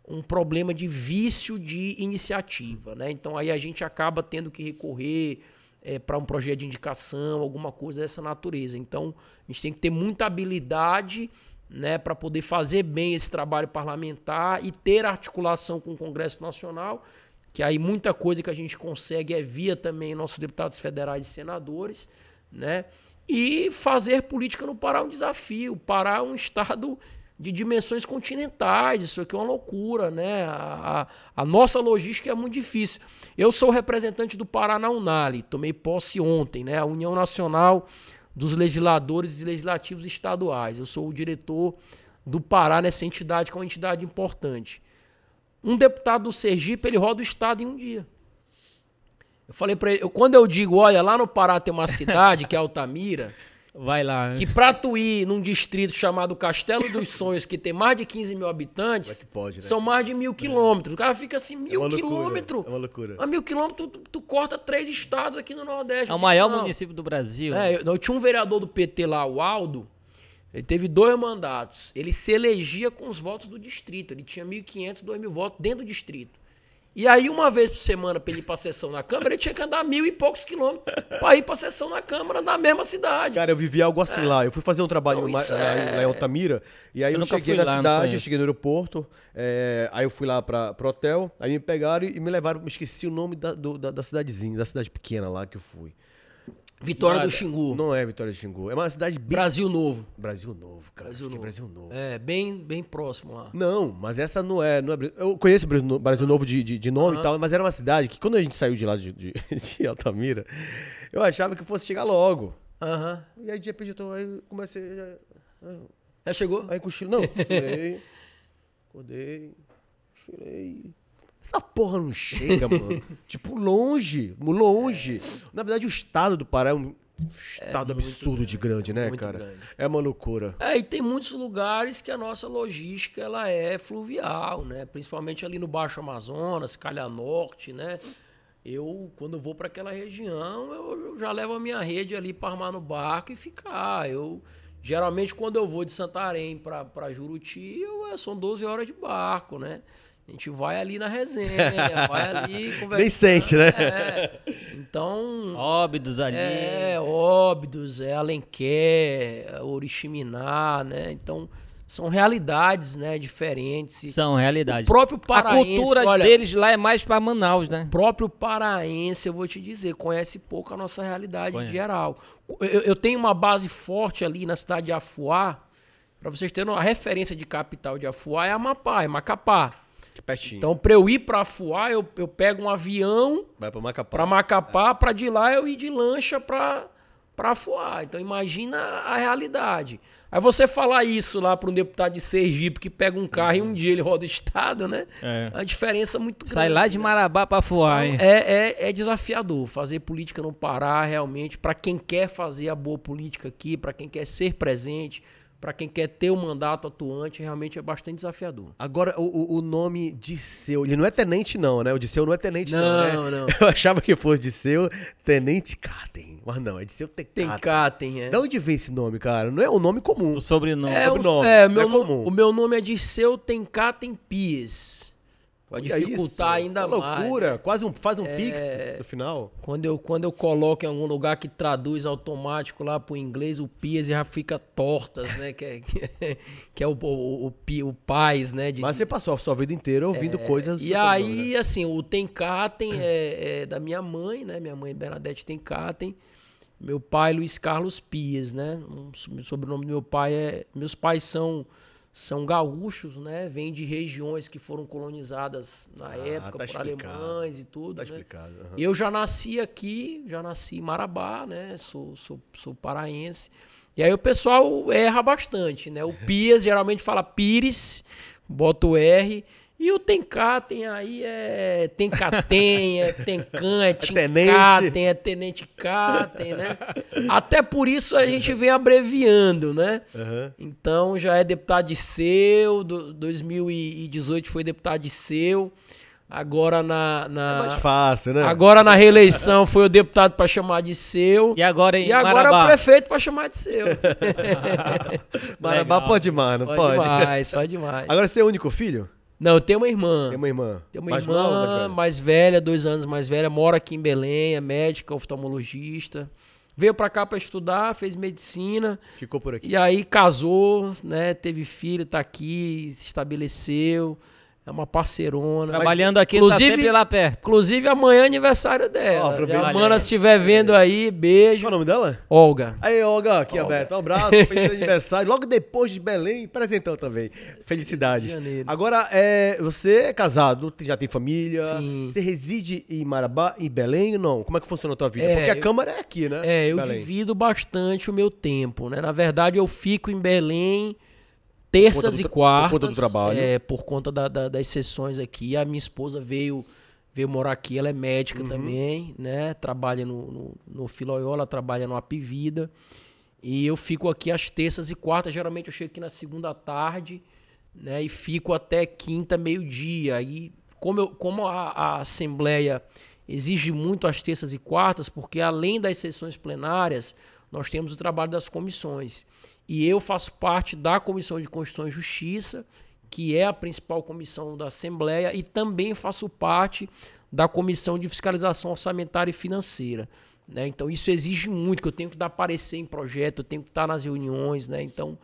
um problema de vício de iniciativa, né? Então aí a gente acaba tendo que recorrer é, para um projeto de indicação, alguma coisa dessa natureza. Então a gente tem que ter muita habilidade, né, para poder fazer bem esse trabalho parlamentar e ter articulação com o Congresso Nacional, que aí muita coisa que a gente consegue é via também nossos deputados federais e senadores, né? E fazer política no Pará é um desafio. O Pará é um estado de dimensões continentais. Isso aqui é uma loucura, né? A, a, a, nossa logística é muito difícil. Eu sou representante do Pará na Unali, tomei posse ontem, né? A União Nacional dos Legisladores e Legislativos Estaduais. Eu sou o diretor do Pará nessa entidade, que é uma entidade importante. Um deputado do Sergipe, ele roda o estado em um dia. Eu falei para ele, quando eu digo, olha, lá no Pará tem uma cidade que é Altamira, Vai lá. Que pra tu ir num distrito chamado Castelo dos Sonhos, que tem mais de 15 mil habitantes, pode, né? são mais de mil quilômetros. O cara fica assim, mil é quilômetros. É uma loucura. A mil quilômetros, tu, tu, corta três estados aqui no Nordeste. É o maior não. município do Brasil. É, eu, eu, tinha um vereador do PT lá, o Aldo, ele teve dois mandatos. Ele se elegia com os votos do distrito. Ele tinha 1.500, 2.000 votos dentro do distrito. E aí, uma vez por semana, pra ele ir pra sessão na Câmara, ele tinha que andar mil e poucos quilômetros pra ir pra sessão na Câmara na mesma cidade. Cara, eu vivi algo assim é. lá. Eu fui fazer um trabalho então, lá, é... lá, em Altamira, e aí eu, eu cheguei na lá, cidade, eu cheguei no aeroporto, é, aí eu fui lá pra, pro hotel, aí me pegaram e me levaram, me esqueci o nome da, do, da, da cidadezinha, da cidade pequena lá que eu fui. Vitória do Xingu. Não é Vitória do Xingu. É uma cidade bem... Brasil Novo. Brasil Novo, cara. Brasil, Novo. Brasil Novo. É, bem, bem próximo lá. Não, mas essa não é. Não é eu conheço o Brasil Novo de, de, de nome e tal, mas era uma cidade que quando a gente saiu de lá de, de, de Altamira, eu achava que fosse chegar logo. Aham. E aí de repente eu tô, aí comecei. Já, já chegou? Aí cochilo. Não, acordei. acordei. Chorei. Essa porra não chega, mano. tipo, longe, longe. Na verdade, o estado do Pará é um estado é absurdo grande, de grande, né, cara? Grande. É uma loucura. É, e tem muitos lugares que a nossa logística ela é fluvial, né? Principalmente ali no Baixo Amazonas, Calha Norte, né? Eu, quando eu vou para aquela região, eu, eu, já levo a minha rede ali para armar no barco e ficar. Eu geralmente quando eu vou de Santarém para Juruti, eu, é, são 12 horas de barco, né? A gente vai ali na resenha, vai ali conversando. Nem sente, né? É. Então. Óbidos ali. É, Óbidos, é Alenquer, é Oriximiná, né? Então, são realidades, né, diferentes. São realidades. O próprio paraense. A cultura olha, deles lá é mais para Manaus, né? O próprio paraense, eu vou te dizer, conhece pouco a nossa realidade conhece. geral. Eu, eu, tenho uma base forte ali na cidade de Afuá. Para vocês terem uma referência de capital de Afuá é Amapá, é Macapá. Pertinho. Então, para eu ir para Fuá, eu, eu pego um avião Vai para Macapá. Para Macapá, é. para de lá eu ir de lancha para para Fuá. Então, imagina a realidade. Aí você falar isso lá para um deputado de Sergipe que pega um carro uhum. e um dia ele roda o estado, né? É. A diferença é muito grande. Sai lá de né? Marabá para Fuá, então, é, é, é, desafiador fazer política no Pará, realmente, para quem quer fazer a boa política aqui, para quem quer ser presente, para quem quer ter o um mandato atuante, realmente é bastante desafiador. Agora, o, o nome Disseu, ele não é tenente não, né? O Disseu não é tenente não, não, né? não. Eu achava que fosse Disseu Tenente Catem, mas não, é Disseu Tecatem. Tencatem, é. De onde vem esse nome, cara? Não é um nome comum. O sobrenome. É, sobrenome. é, meu, é comum. O meu nome é Disseu Tencatem Pies. Pode dificultar isso? ainda Uma mais. loucura, quase um, faz um é, pix no final. Quando eu, quando eu coloco em algum lugar que traduz automático lá pro inglês, o PIAS já fica tortas, né? Que é, que é o, o, o, o paz, né? De, Mas você passou a sua vida inteira ouvindo é, coisas... E aí, né? assim, o Tenkaten é, é da minha mãe, né? Minha mãe Bernadette Tenkaten. Meu pai, Luiz Carlos Pias, né? O sobrenome do meu pai é... Meus pais são são gaúchos, né? Vêm de regiões que foram colonizadas na ah, época tá por alemães e tudo. Tá né? explicado. Uhum. Eu já nasci aqui, já nasci em Marabá, né? Sou, sou, sou paraense. E aí o pessoal erra bastante, né? O Pias geralmente fala Pires, bota o R. E o tem cá, tem aí, é. Tem Catem, é tem Can, é tenente. Tincatem, é Tenente Catem, né? Até por isso a gente vem abreviando, né? Aham. Então já é deputado de seu, do, 2018 foi deputado de seu. Agora na. na É mais fácil, né? Agora na reeleição foi o deputado para chamar de seu. E agora em E agora é o Marabá? prefeito para chamar de seu. Marabá Legal. pode mais, não Pode, pode? demais, pode demais. Agora você é o único filho? Não, eu tenho uma irmã. Tem uma irmã? Tem uma Mais irmã nova mais velha? mais velha, dois anos mais velha, mora aqui em Belém, é médica, oftalmologista. Veio pra cá pra estudar, fez medicina Ficou por aqui. e aí casou, né? Teve filho, tá aqui, se estabeleceu. É uma parceirona. Trabalhando aqui, Inclusive- tá sempre lá perto. Inclusive amanhã é aniversário Ó, dela. a Mana, se estiver vendo aí, beijo. Qual é o nome dela? Olga. Aí, Olga, aqui Olga. aberto. Um abraço, feliz aniversário. Logo depois de Belém, presentão também. Felicidades. Agora, é, você é casado, já tem família. Sim. Você reside em Marabá, em Belém ou não? Como é que funciona a tua vida? É, Porque a eu- Câmara é aqui, né? É, eu Belém. divido bastante o meu tempo, né? Na verdade, eu fico em Belém terças e quartas. por conta do trabalho. É, por conta da- da- das sessões aqui. A minha esposa veio veio morar aqui, ela é médica Uhum. também, né? Trabalha no, no, no Filoiola, trabalha no Apivida. E eu fico aqui às terças e quartas. Geralmente eu chego aqui na segunda tarde, né? E fico até quinta, meio-dia. Aí, como, eu, como a, a Assembleia exige muito as terças e quartas, porque além das sessões plenárias, nós temos o trabalho das comissões. E eu faço parte da Comissão de Constituição e Justiça, que é a principal comissão da Assembleia, e também faço parte da Comissão de Fiscalização Orçamentária e Financeira. né? Então isso exige muito, que eu tenho que dar parecer em projeto, eu tenho que estar nas reuniões, né? Então,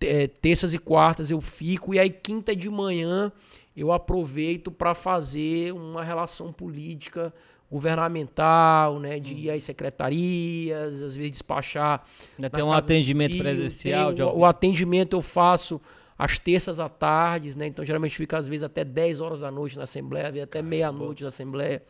eh, terças e quartas eu fico, e aí quinta de manhã eu aproveito para fazer uma relação política governamental, né? De ir às secretarias, às vezes despachar. Ainda tem um atendimento filho, presencial tem de o, o atendimento eu faço às terças à tarde, né? Então geralmente fica às vezes até 10 horas da noite na Assembleia, até meia-noite na Assembleia.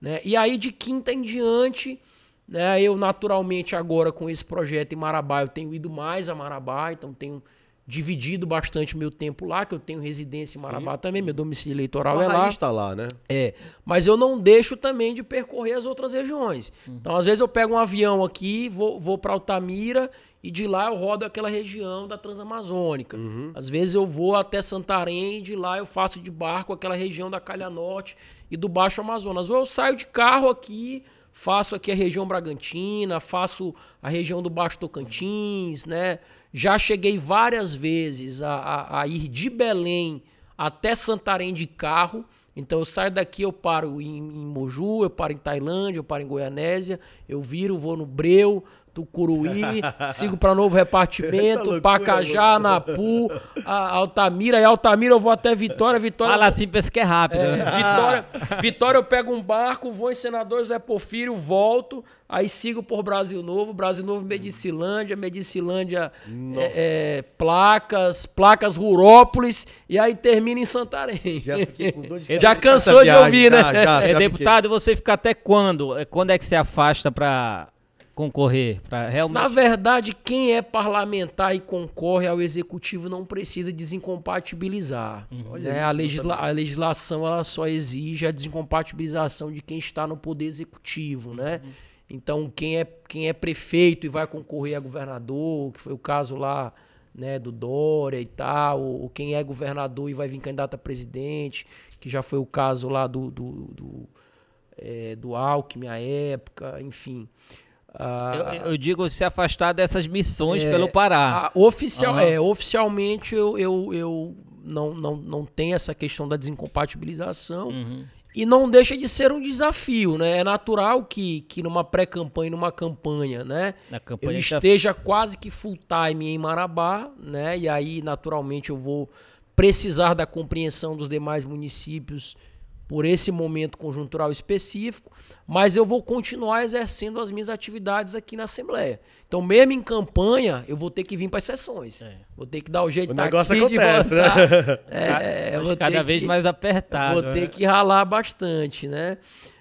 Né? E aí de quinta em diante, né? Eu naturalmente agora com esse projeto em Marabá, eu tenho ido mais a Marabá, então tenho dividido bastante meu tempo lá, que eu tenho residência em Marabá também, meu domicílio eleitoral é A lá. raiz tá lá, né? É, mas eu não deixo também de percorrer as outras regiões. Então, às vezes eu pego um avião aqui, vou, vou para Altamira e de lá eu rodo aquela região da Transamazônica. Às vezes eu vou até Santarém e de lá eu faço de barco aquela região da Calha Norte e do Baixo Amazonas. Ou eu saio de carro aqui, faço aqui a região Bragantina, faço a região do Baixo Tocantins, né? Já cheguei várias vezes a, a- a ir de Belém até Santarém de carro. Então eu saio daqui, eu paro em, em Moju, eu paro em Tailândia, eu paro em Goianésia, eu viro, vou no Breu, Tucuruí, sigo para Novo Repartimento, loucura, Pacajá, Napu, a- Altamira, e Altamira eu vou até Vitória, Vitória Fala assim, pensa que é rápido. é, né? Vitória, Vitória, eu pego um barco, vou em Senador José Porfírio, volto, aí sigo por Brasil Novo, Brasil Novo Medicilândia, Medicilândia é, é, Placas, Placas Rurópolis, e aí termina em Santarém. Já fiquei com dor de Já cansou de viagem, ouvir, né? já, já, É, já deputado, você fica até quando? É, Quando é que se afasta pra concorrer? Pra realmente. Na verdade, quem é parlamentar e concorre ao executivo não precisa desincompatibilizar. né? A, legisla- a legislação ela só exige a desincompatibilização de quem está no poder executivo, né? Então, quem é, quem é prefeito e vai concorrer a governador, que foi o caso lá né, do Dória e tal, ou quem é governador e vai vir candidato a presidente, que já foi o caso lá do, do, do, eh, do Alckmin à época, enfim. Ah, Eu, eu digo se afastar dessas missões É, pelo Pará. a- oficial, Aham. é, oficialmente eu, eu, eu não, não, não tenho essa questão da desincompatibilização. Uhum. E não deixa de ser um desafio, né? É natural que, que numa pré-campanha, numa campanha, né? Na Eu campanha tá- esteja quase que full time em Marabá, né? E aí, naturalmente, eu vou precisar da compreensão dos demais municípios por esse momento conjuntural específico, mas eu vou continuar exercendo as minhas atividades aqui na Assembleia. Então, mesmo em campanha, eu vou ter que vir para as sessões. É. Vou ter que dar o jeito O de tá negócio aqui, de acontece, voltar. né? É, vou cada ter vez que- mais apertado. Vou ter né? que ralar bastante, né?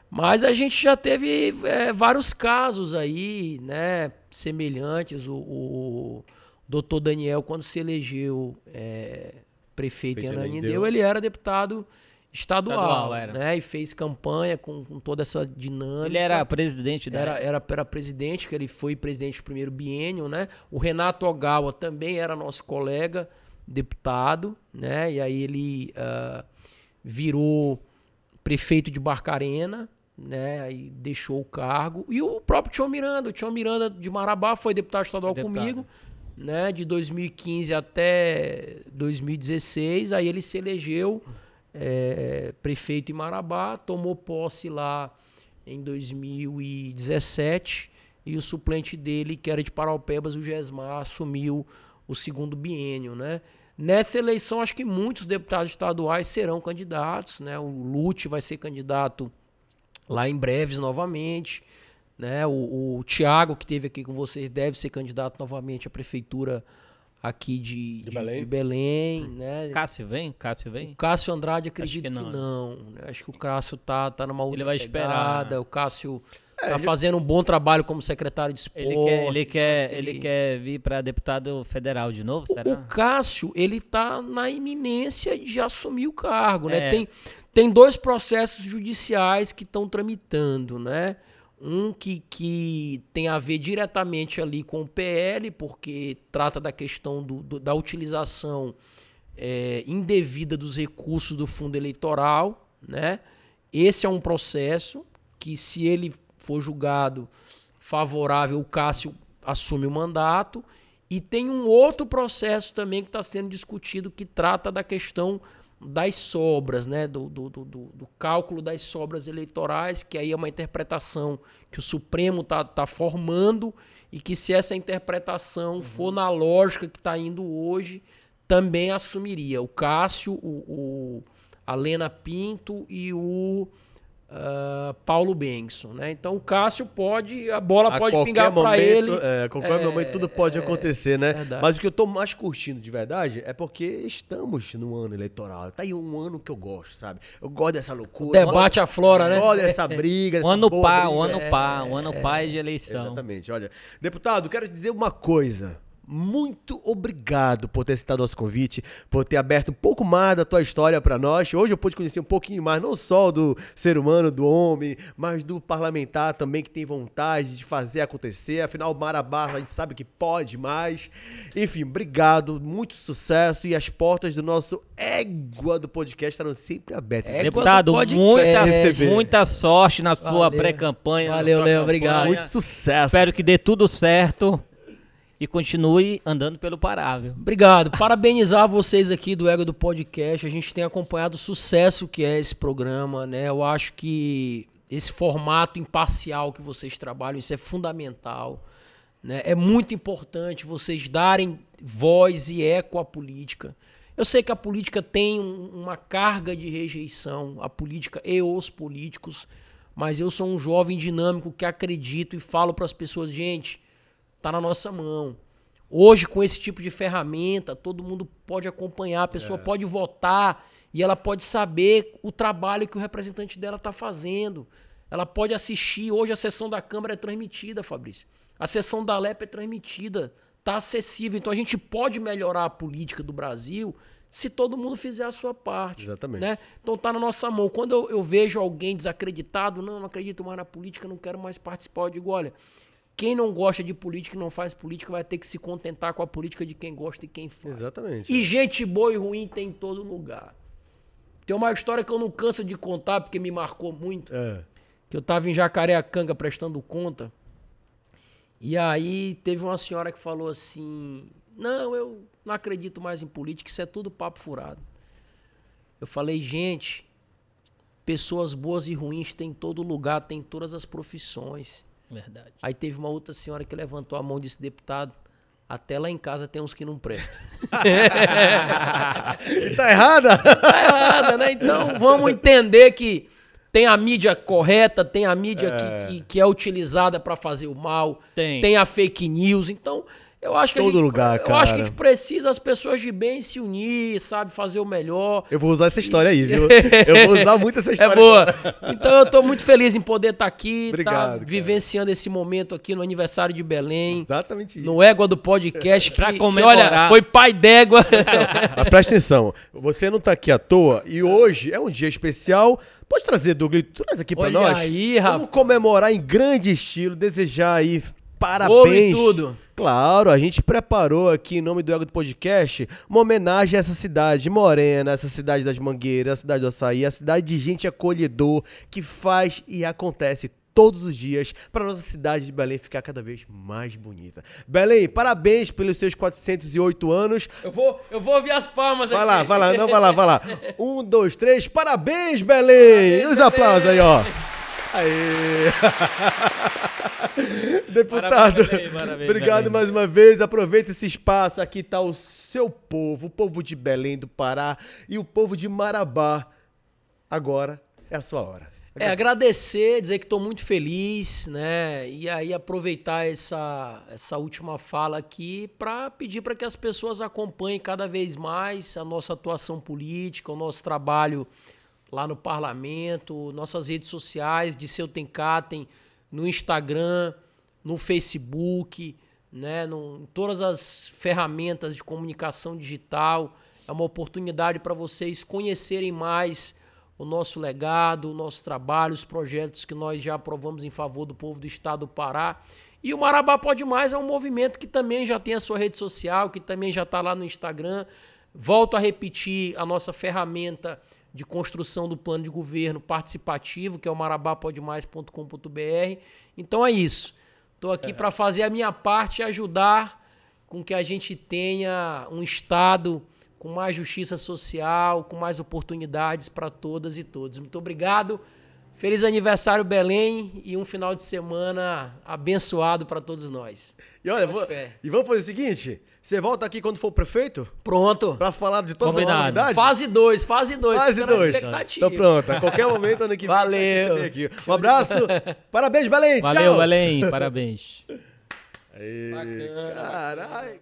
Mas a gente já teve é, vários casos aí, né? Semelhantes. O, o doutor Daniel, quando se elegeu é, prefeito em Prefeito em Ananindeua. ele era deputado estadual, Estadual, era. né? E fez campanha com, com toda essa dinâmica. Ele era presidente da. Era, era, era presidente, que ele foi presidente do primeiro biênio, né? O Renato Ogawa também era nosso colega, deputado, né? E aí ele ah, virou prefeito de Barcarena, né? Aí deixou o cargo. E o próprio Tião Miranda, o Tião Miranda de Marabá foi deputado estadual Deputado. comigo, né? De 2015 até 2016. Aí ele se elegeu é, prefeito em Marabá, tomou posse lá em 2017 e o suplente dele, que era de Paraupebas, o Gesmar, assumiu o segundo biênio, né? Nessa eleição, acho que muitos deputados estaduais serão candidatos, né? O Lute vai ser candidato lá em breves novamente, né? O, o Tiago, que teve aqui com vocês, deve ser candidato novamente à prefeitura aqui de, de- Belém? de Belém, né? Cássio vem? Cássio vem? O Cássio Andrade acredito que que não. não, né? Acho que o Cássio tá, tá numa outra Ele vai esperar. pegada, O Cássio tá fazendo um bom trabalho como secretário de esporte. Ele quer, ele quer, ele- ele quer vir para deputado federal de novo, será? O Cássio, ele tá na iminência de assumir o cargo, né? É. Tem, tem dois processos judiciais que estão tramitando, né? Um que, que tem a ver diretamente ali com o PL, porque trata da questão do, do- da utilização é, indevida dos recursos do fundo eleitoral, né? Esse é um processo que, se ele for julgado favorável, o Cássio assume o mandato. E tem um outro processo também que está sendo discutido que trata da questão das sobras, né? Do, do, do, do- cálculo das sobras eleitorais, que aí é uma interpretação que o Supremo está tá formando e que se essa interpretação for na lógica que está indo hoje, também assumiria o Cássio, o, o- a Lena Pinto e o ah, Paulo Benson, né? Então o Cássio pode, a bola A pode pingar para ele. É, a qualquer É, momento tudo pode acontecer, né? verdade. Mas o que eu tô mais curtindo de verdade é porque estamos no ano eleitoral. Tá aí um ano que eu gosto, sabe? Eu gosto dessa loucura. Debate aflora, né? Eu gosto dessa briga. O dessa ano pá, o briga. ano pá, o ano pá é de eleição. Exatamente, olha. Deputado, quero dizer uma coisa. Muito obrigado por ter citado nosso convite, por ter aberto um pouco mais da tua história para nós. Hoje eu pude conhecer um pouquinho mais, não só do ser humano, do homem, mas do parlamentar também que tem vontade de fazer acontecer. Afinal, Marabá a gente sabe que pode mais. Enfim, obrigado, muito sucesso e as portas do nosso égua do podcast estarão sempre abertas. Égua Deputado, do podcast. muita, muita sorte na sua pré-campanha. Valeu, Léo, obrigado. Muito sucesso. Espero que dê tudo certo e continue andando pelo parável. Obrigado. Parabenizar vocês aqui do Ego do Podcast. A gente tem acompanhado o sucesso que é esse programa, né? Eu acho que esse formato imparcial que vocês trabalham, isso é fundamental. Né? É muito importante vocês darem voz e eco à política. Eu sei que a política tem um- uma carga de rejeição, a política e os políticos, mas eu sou um jovem dinâmico que acredito e falo para as pessoas, gente, tá na nossa mão. Hoje, com esse tipo de ferramenta, todo mundo pode acompanhar, a pessoa pode votar e ela pode saber o trabalho que o representante dela está fazendo. Ela pode assistir. Hoje a sessão da Câmara é transmitida, Fabrício. A sessão da LEP é transmitida. Está acessível. Então a gente pode melhorar a política do Brasil se todo mundo fizer a sua parte. Exatamente. né? Então tá na nossa mão. Quando eu, eu vejo alguém desacreditado, não, não acredito mais na política, não quero mais participar, eu digo, olha, quem não gosta de política e não faz política vai ter que se contentar com a política de quem gosta e quem faz. Exatamente. E gente boa e ruim tem em todo lugar. Tem uma história que eu não canso de contar porque me marcou muito. É. Que eu tava em Jacareacanga prestando conta. E aí teve uma senhora que falou assim: Não, eu não acredito mais em política, isso é tudo papo furado. Eu falei, gente, pessoas boas e ruins tem em todo lugar, tem em todas as profissões. Verdade. Aí teve uma outra senhora que levantou a mão e disse, deputado, até lá em casa tem uns que não prestam. E tá errada? tá errada, né? Então vamos entender que tem a mídia correta, tem a mídia que, que, que é utilizada para fazer o mal, Tem. a fake news. Então Eu acho que a Todo gente, lugar, Eu acho que a cara. gente precisa as pessoas de bem se unir, sabe, fazer o melhor. Eu vou usar essa história aí, viu? Eu vou usar muito essa É história. boa. Então eu tô muito feliz em poder estar aqui, Obrigado, tá cara. vivenciando esse momento aqui no aniversário de Belém. Exatamente isso. No Égua do Podcast, que, Pra que, comemorar. olha, foi pai d'égua. Ah, presta atenção, você não tá aqui à toa e hoje é um dia especial. Pode trazer, Douglas, traz aqui pra Olha nós. aí, Vamos rapaz. comemorar em grande estilo, desejar aí parabéns. Ouro e tudo. Claro, a gente preparou aqui em nome do Ego do Podcast uma homenagem a essa cidade morena, essa cidade das Mangueiras, a cidade do Açaí, a cidade de gente acolhedor que faz e acontece todos os dias para nossa cidade de Belém ficar cada vez mais bonita. Belém, parabéns pelos seus 408 anos. Eu vou, eu vou ouvir as palmas Vai aqui. lá, vai lá, não, vai lá, vai lá. Um, dois, três, parabéns, Belém! E os aplausos aí, ó. Aê! Deputado, Belém, parabéns, obrigado mais uma vez. Aproveita esse espaço. Aqui tá o seu povo, o povo de Belém do Pará e o povo de Marabá. Agora é a sua hora. É, agradecer, dizer que estou muito feliz, né? E aí aproveitar essa, essa última fala aqui para pedir para que as pessoas acompanhem cada vez mais a nossa atuação política, o nosso trabalho lá no parlamento, nossas redes sociais de Seu Tencatem, no Instagram, no Facebook, né? No, em todas as ferramentas de comunicação digital. É uma oportunidade para vocês conhecerem mais o nosso legado, o nosso trabalho, os projetos que nós já aprovamos em favor do povo do estado do Pará. E o Marabá Pode Mais é um movimento que também já tem a sua rede social, que também já está lá no Instagram. Volto a repetir a nossa ferramenta de construção do plano de governo participativo, que é o marabapodemais.com.br. Então é isso. Estou aqui para fazer a minha parte e ajudar com que a gente tenha um Estado com mais justiça social, com mais oportunidades para todas e todos. Muito obrigado. Feliz aniversário, Belém, e um final de semana abençoado para todos nós. E olha, vou- e vamos fazer o seguinte: você volta aqui quando for prefeito Pronto. para falar de todas as Combinado. novidades? Fase 2, fase 2. Fase 2. expectativa. Então pronto, a qualquer momento ano que vem a Valeu. aqui. Um abraço. Parabéns, Belém. Valeu, Tchau. Belém. Parabéns. Aê, Bacana, Caralho.